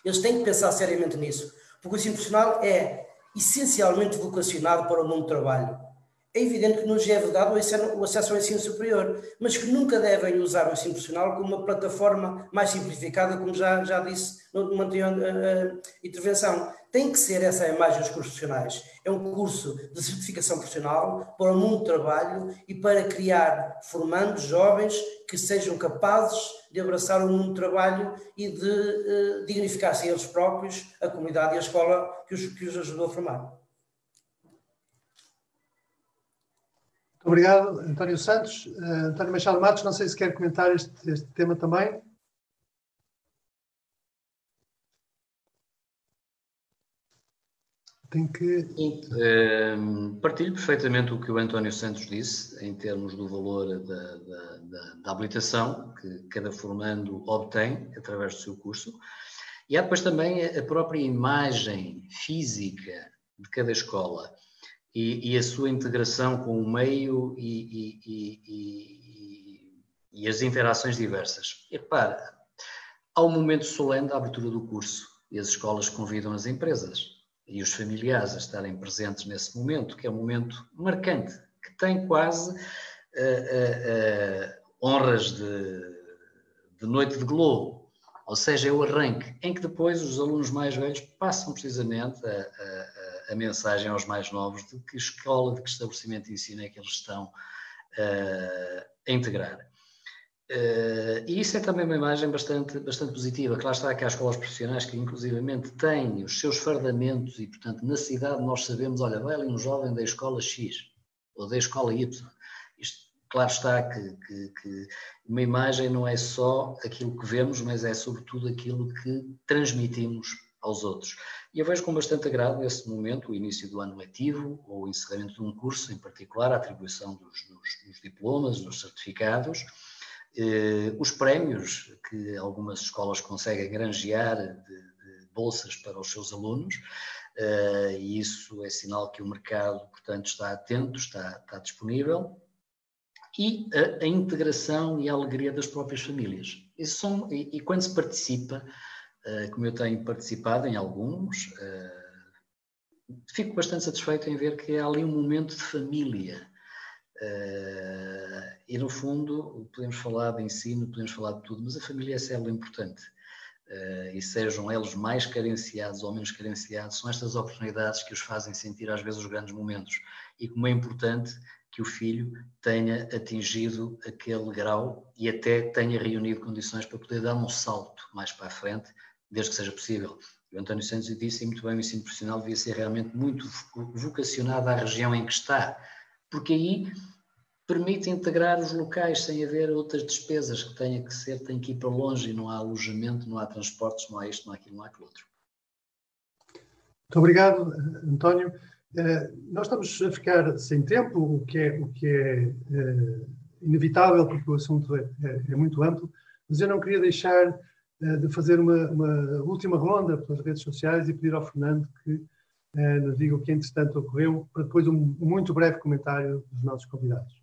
eles têm que pensar seriamente nisso, porque o ensino profissional é essencialmente vocacionado para o mundo do trabalho é evidente que nos é vedado o acesso ao ensino superior, mas que nunca devem usar o ensino profissional como uma plataforma mais simplificada, como já, já disse numa anterior uh, intervenção. Tem que ser essa a imagem dos cursos profissionais. É um curso de certificação profissional para o mundo do trabalho e para criar formandos jovens que sejam capazes de abraçar o mundo do trabalho e de uh, dignificar-se eles próprios, a comunidade e a escola que os, que os ajudou a formar.
Obrigado, António Santos. Uh, António Machado Matos, não sei se quer comentar este, este tema também.
Tem que. Uh, partilho perfeitamente o que o António Santos disse em termos do valor da, da, da, da habilitação que cada formando obtém através do seu curso. E há depois também a própria imagem física de cada escola e, e, a sua integração com o meio e, e, as interações diversas. E repara, há um momento solene da abertura do curso e as escolas convidam as empresas e os familiares a estarem presentes nesse momento, que é um momento marcante, que tem quase uh, uh, uh, honras de, de noite de globo, ou seja, é o arranque, em que depois os alunos mais velhos passam precisamente a, a a mensagem aos mais novos de que escola, de que estabelecimento de ensino é que eles estão uh, a integrar. Uh, e isso é também uma imagem bastante, bastante positiva. Claro está que há escolas profissionais que, inclusivamente, têm os seus fardamentos e, portanto, na cidade nós sabemos, olha, vai ali um jovem da escola X ou da escola Y. Isto, claro está que, que, que, uma imagem não é só aquilo que vemos, mas é sobretudo aquilo que transmitimos aos outros. E eu vejo com bastante agrado esse momento, o início do ano letivo, ou o encerramento de um curso, em particular, a atribuição dos, dos, dos diplomas, dos certificados, eh, os prémios que algumas escolas conseguem granjear de, de bolsas para os seus alunos, eh, e isso é sinal que o mercado, portanto, está atento, está, está disponível, e a, a, integração e a alegria das próprias famílias. São, e, e quando se participa, como eu tenho participado em alguns, eh, fico bastante satisfeito em ver que há ali um momento de família. Eh, e no fundo, podemos falar de ensino, podemos falar de tudo, mas a família é célula importante. e sejam eles mais carenciados ou menos carenciados, são estas oportunidades que os fazem sentir às vezes os grandes momentos. E como é importante que o filho tenha atingido aquele grau e até tenha reunido condições para poder dar um salto mais para a frente desde que seja possível. O António Santos disse muito bem, o ensino profissional devia ser realmente muito vocacionado à região em que está, porque aí permite integrar os locais sem haver outras despesas que tenha que ser, tem que ir para longe e não há alojamento, não há transportes, não há isto, não há aquilo, não há aquilo outro.
Muito obrigado, António. Uh, nós estamos a ficar sem tempo, o que é, o que é uh, inevitável, porque o assunto é, é, é muito amplo, mas eu não queria deixar de fazer uma, uma, última ronda pelas redes sociais e pedir ao Fernando que eh, nos diga o que entretanto ocorreu, para depois um muito breve comentário dos nossos convidados.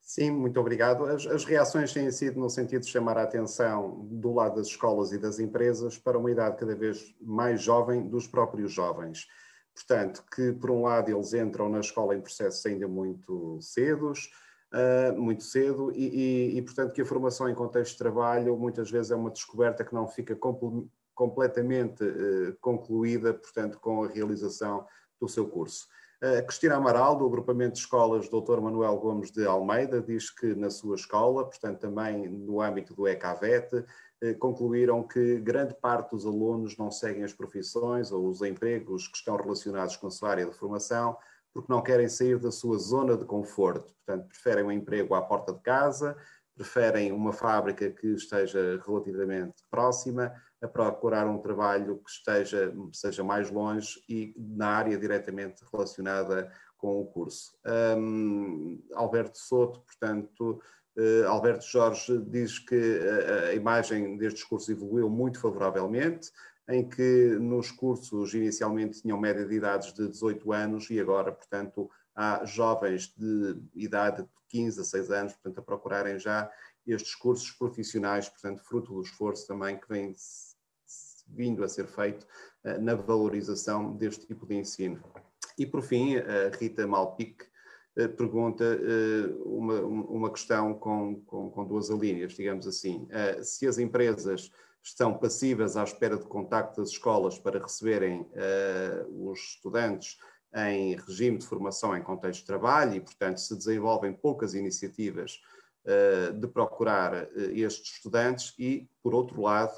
Sim, muito obrigado. As, as, reações têm sido no sentido de chamar a atenção do lado das escolas e das empresas para uma idade cada vez mais jovem dos próprios jovens. Portanto, que por um lado eles entram na escola em processos ainda muito cedos, uh, muito cedo, e, e, e, portanto que a formação em contexto de trabalho muitas vezes é uma descoberta que não fica compl completamente uh, concluída, portanto, com a realização do seu curso. Uh, Cristina Amaral, do agrupamento de escolas Dr. Manuel Gomes de Almeida, diz que na sua escola, portanto também no âmbito do ECAVET, eh, concluíram que grande parte dos alunos não seguem as profissões ou os empregos que estão relacionados com a sua área de formação porque não querem sair da sua zona de conforto. Portanto, preferem um emprego à porta de casa, preferem uma fábrica que esteja relativamente próxima, a procurar um trabalho que esteja, seja mais longe e na área diretamente relacionada com o curso. Um, Alberto Soto, portanto, uh, Alberto Jorge diz que a, a imagem deste discurso evoluiu muito favoravelmente, em que nos cursos inicialmente tinham média de idades de 18 anos e agora, portanto, há jovens de idade de 15 a 6 anos, portanto, a procurarem já estes cursos profissionais, portanto, fruto do esforço também que vem vindo a ser feito uh, na valorização deste tipo de ensino. E, por fim, a Rita Malpique uh, pergunta uma, uma questão com, com, com, duas alíneas, digamos assim. se as empresas estão passivas à espera de contacto das escolas para receberem os estudantes em regime de formação em contexto de trabalho e, portanto, se desenvolvem poucas iniciativas de procurar estes estudantes e, por outro lado,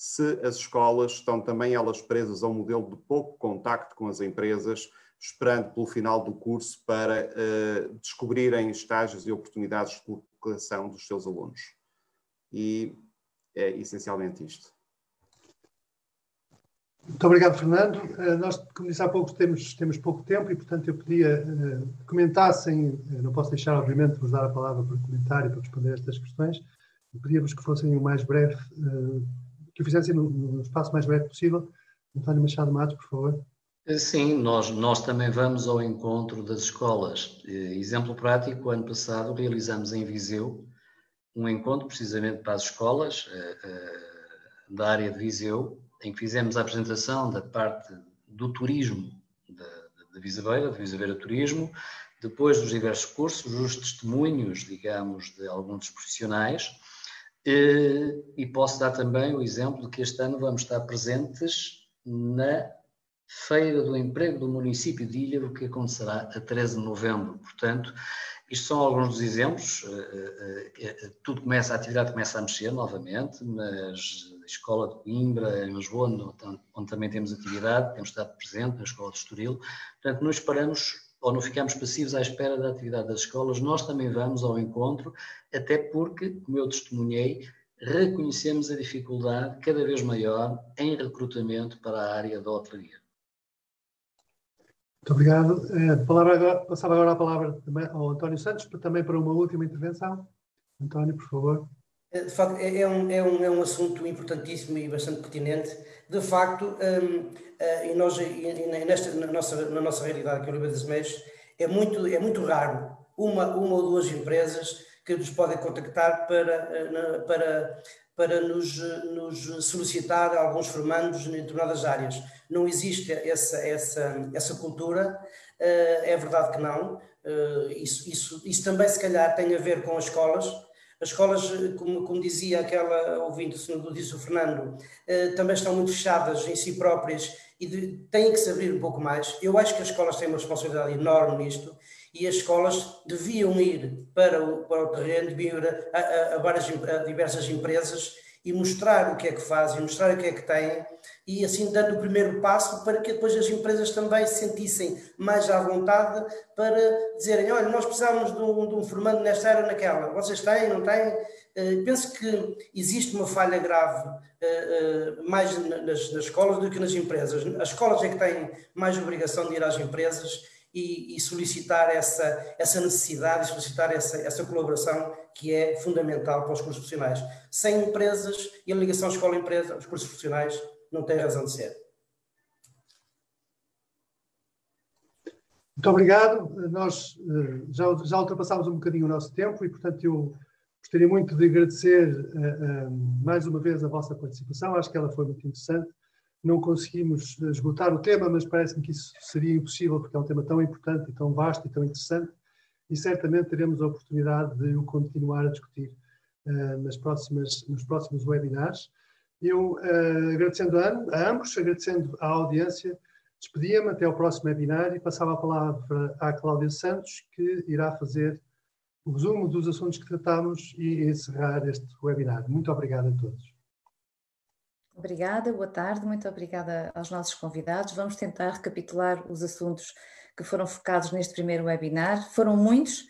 se as escolas estão também elas presas a um modelo de pouco contacto com as empresas, esperando pelo final do curso para uh, descobrirem estágios e oportunidades de colocação dos seus alunos. E é essencialmente isto.
Muito obrigado, Fernando. Uh, nós, como disse há pouco, temos, temos pouco tempo e, portanto, eu pedia que comentassem, não posso deixar, obviamente, vos dar a palavra para comentar e para responder a estas questões, pedia-vos que fossem o mais breve que o fizessem no, no, espaço mais breve possível. António Machado Matos, por favor.
Sim, nós, nós também vamos ao encontro das escolas. Exemplo prático, ano passado realizamos em Viseu um encontro precisamente para as escolas uh, da área de Viseu, em que fizemos a apresentação da parte do turismo da Visabeira, de Visabeira Turismo, depois dos diversos cursos, os testemunhos, digamos, de alguns dos profissionais, e posso dar também o exemplo de que este ano vamos estar presentes na Feira do Emprego do município de Ilha, o que acontecerá a 13 de novembro. Portanto, isto são alguns dos exemplos. Eh, eh, eh, tudo começa, a atividade começa a mexer novamente, mas a Escola de Coimbra, em Lisboa, onde também temos atividade, temos estado presente, na Escola de Estoril. Portanto, nós esperamos ou não ficamos passivos à espera da atividade das escolas, nós também vamos ao encontro, até porque, como eu testemunhei, reconhecemos a dificuldade cada vez maior em recrutamento para a área da hotelaria.
Muito obrigado. Eh, palavra agora, passava agora a palavra ao António Santos, também para uma última intervenção. António, por favor.
Eh, de facto, é, é um, é, um, é um assunto importantíssimo e bastante pertinente. De facto, um, uh, e nós, e nesta, na, nossa, na nossa realidade aqui no Oliveira das Meias, é muito, é muito raro uma, uma ou duas empresas que nos podem contactar para, eh, para, para nos, nos solicitar alguns formandos em determinadas áreas. Não existe essa, essa, essa cultura, é verdade que não. Isso, isso, isso também, se calhar, tem a ver com as escolas as escolas, como, como dizia aquela ouvinte, o disse o Fernando, eh, também estão muito fechadas em si próprias e de, têm que se abrir um pouco mais. Eu acho que as escolas têm uma responsabilidade enorme nisto e as escolas deviam ir para o, para o terreno, deviam ir a, a, a, várias, a diversas empresas e mostrar o que é que fazem, mostrar o que é que têm e assim dando o primeiro passo para que depois as empresas também se sentissem mais à vontade para dizerem, olha, nós precisamos de um, de um formando nesta área ou naquela, vocês têm, não têm? Uh, penso que existe uma falha grave uh, uh, mais nas, nas escolas do que nas empresas. As escolas é que têm mais obrigação de ir às empresas e, e, solicitar essa, essa necessidade, solicitar essa, essa colaboração que é fundamental para os cursos profissionais. Sem empresas e a ligação escola-empresa, os cursos profissionais não têm razão de ser.
Muito obrigado. Nós uh, já, já ultrapassámos um bocadinho o nosso tempo e, portanto, eu gostaria muito de agradecer uh, mais uma vez a vossa participação. Acho que ela foi muito interessante. Não conseguimos esgotar o tema, mas parece-me que isso seria impossível, porque é um tema tão importante e tão vasto e tão interessante. E certamente teremos a oportunidade de o continuar a discutir nas próximas, nos próximos webinars. Eu, agradecendo a, a ambos, agradecendo à audiência, Despedia-me até ao próximo webinar e passava a palavra à Cláudia Santos, que irá fazer o resumo dos assuntos que tratamos e encerrar este webinar. Muito obrigado a todos.
Obrigada, boa tarde, muito obrigada aos nossos convidados. Vamos tentar recapitular os assuntos que foram focados neste primeiro webinar. Foram muitos,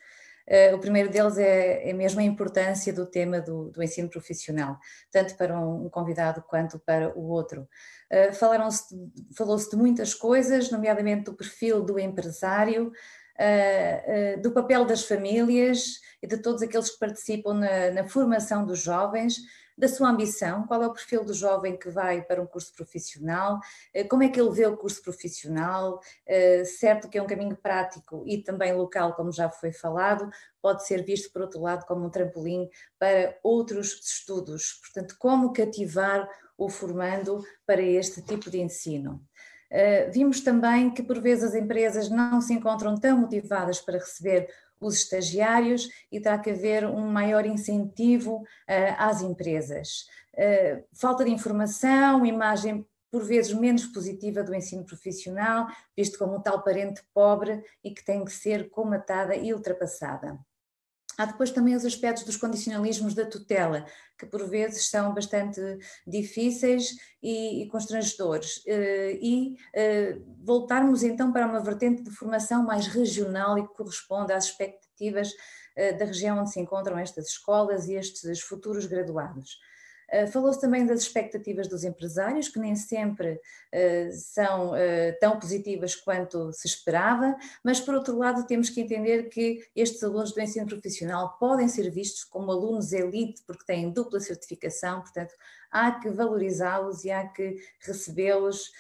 Uh, o primeiro deles é, é mesmo a importância do tema do, do ensino profissional, tanto para um, convidado quanto para o outro. Uh, Falou-se de muitas coisas, nomeadamente do perfil do empresário, uh, do papel das famílias e de todos aqueles que participam na, na formação dos jovens, da sua ambição, qual é o perfil do jovem que vai para um curso profissional, eh, como é que ele vê o curso profissional, eh, certo que é um caminho prático e também local, como já foi falado, pode ser visto, por outro lado, como um trampolim para outros estudos. Portanto, como cativar o formando para este tipo de ensino. Uh, vimos também que, por vezes, as empresas não se encontram tão motivadas para receber os estagiários e terá que haver um maior incentivo uh, às empresas. Uh, falta de informação, imagem por vezes menos positiva do ensino profissional, visto como um tal parente pobre e que tem que ser comatada e ultrapassada. Há depois também os aspectos dos condicionalismos da tutela, que por vezes são bastante difíceis e, e constrangedores. Eh, e uh, voltarmos então para uma vertente de formação mais regional e que corresponde às expectativas uh, da região onde se encontram estas escolas e estes futuros graduados. Eh, falou-se também das expectativas dos empresários, que nem sempre uh, são uh, tão positivas quanto se esperava, mas por outro lado temos que entender que estes alunos do ensino profissional podem ser vistos como alunos elite, porque têm dupla certificação, portanto há que valorizá-los e há que recebê-los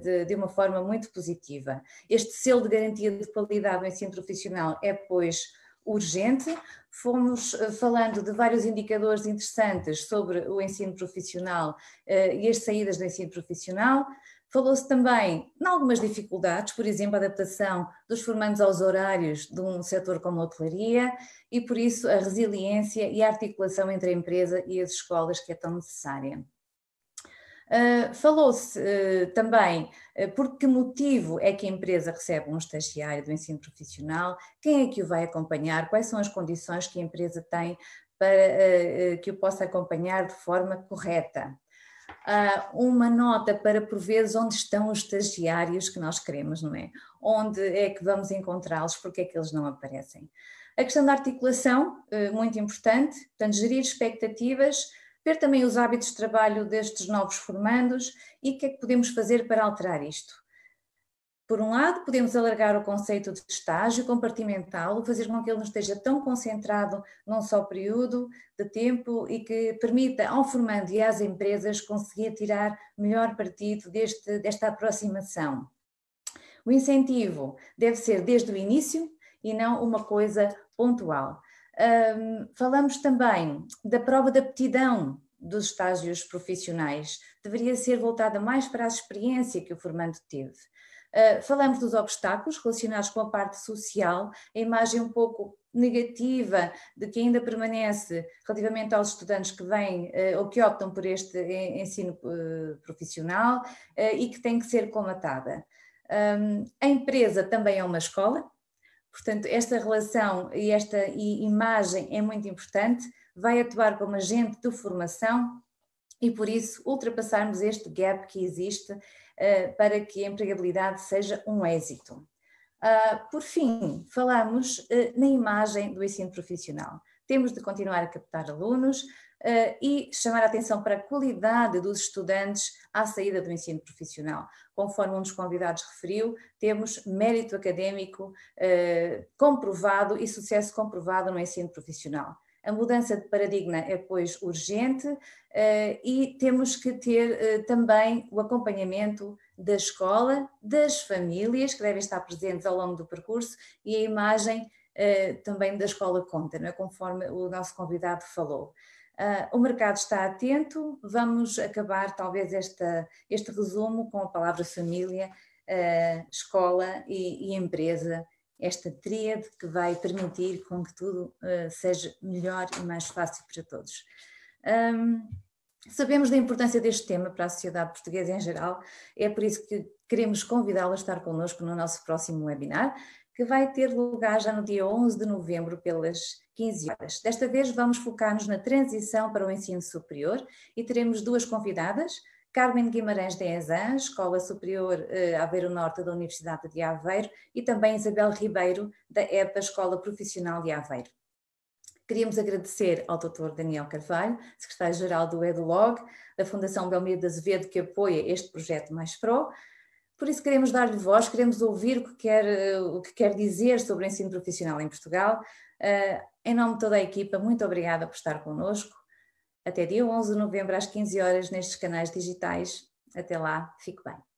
de, de uma forma muito positiva. Este selo de garantia de qualidade do ensino profissional é, pois, urgente. Fomos eh, falando de vários indicadores interessantes sobre o ensino profissional eh, e as saídas do ensino profissional. Falou-se também em algumas dificuldades, por exemplo, a adaptação dos formandos aos horários de um setor como a hotelaria e, por isso, a resiliência e a articulação entre a empresa e as escolas que é tão necessária. Uh, Falou-se uh, também uh, por que motivo é que a empresa recebe um estagiário do ensino profissional, quem é que o vai acompanhar, quais são as condições que a empresa tem para que o possa acompanhar de forma correta. uma nota para, por vezes, onde estão os estagiários que nós queremos, não é? Onde é que vamos encontrá-los, porque é que eles não aparecem. A questão da articulação, muito importante, portanto, gerir expectativas, ver também os hábitos de trabalho destes novos formandos e o que é que podemos fazer para alterar isto. Por um lado, podemos alargar o conceito de estágio, compartimentá-lo, fazer com que ele não esteja tão concentrado num só período de tempo e que permita ao formando e às empresas conseguir tirar melhor partido deste, desta aproximação. O incentivo deve ser desde o início e não uma coisa pontual. Um, falamos também da prova de aptidão dos estágios profissionais, deveria ser voltada mais para a experiência que o formando teve. Uh, falamos dos obstáculos relacionados com a parte social, a imagem um pouco negativa de que ainda permanece relativamente aos estudantes que vêm uh, ou que optam por este ensino uh, profissional e que tem que ser comatada. Um, a empresa também é uma escola, Portanto, esta relação e esta imagem é muito importante, vai atuar como agente de formação e, por isso, ultrapassarmos este gap que existe uh, para que a empregabilidade seja um êxito. Uh, por fim, falamos uh, na imagem do ensino profissional. Temos de continuar a captar alunos, uh, e chamar a atenção para a qualidade dos estudantes à saída do ensino profissional. Conforme um dos convidados referiu, temos mérito académico uh, comprovado e sucesso comprovado no ensino profissional. A mudança de paradigma é, pois, urgente e temos que ter também o acompanhamento da escola, das famílias que devem estar presentes ao longo do percurso e a imagem também da escola conta, não é? conforme o nosso convidado falou. Uh, o mercado está atento, vamos acabar talvez esta, este resumo com a palavra família, uh, escola e, e, empresa, esta tríade que vai permitir com que tudo uh, seja melhor e mais fácil para todos. Um, sabemos da importância deste tema para a sociedade portuguesa em geral, é por isso que queremos convidá-la a estar connosco no nosso próximo webinar, que vai ter lugar já no dia 11 de novembro, pelas 15 horas. Desta vez vamos focar-nos na transição para o ensino superior e teremos duas convidadas, Carmen Guimarães de Enzan, Escola Superior eh, Aveiro Norte da Universidade de Aveiro, e também Isabel Ribeiro, da EPA Escola Profissional de Aveiro. Queríamos agradecer ao Dr. Daniel Carvalho, secretário-geral do EduLog, da Fundação Belmiro de Azevedo, que apoia este projeto Mais Pro, por isso queremos dar-lhe voz, queremos ouvir o que, quer, o que quer dizer sobre o ensino profissional em Portugal. Uh, em nome de toda a equipa, muito obrigada por estar connosco. Até dia 11 de novembro às 15 horas nestes canais digitais. Até lá, fique bem.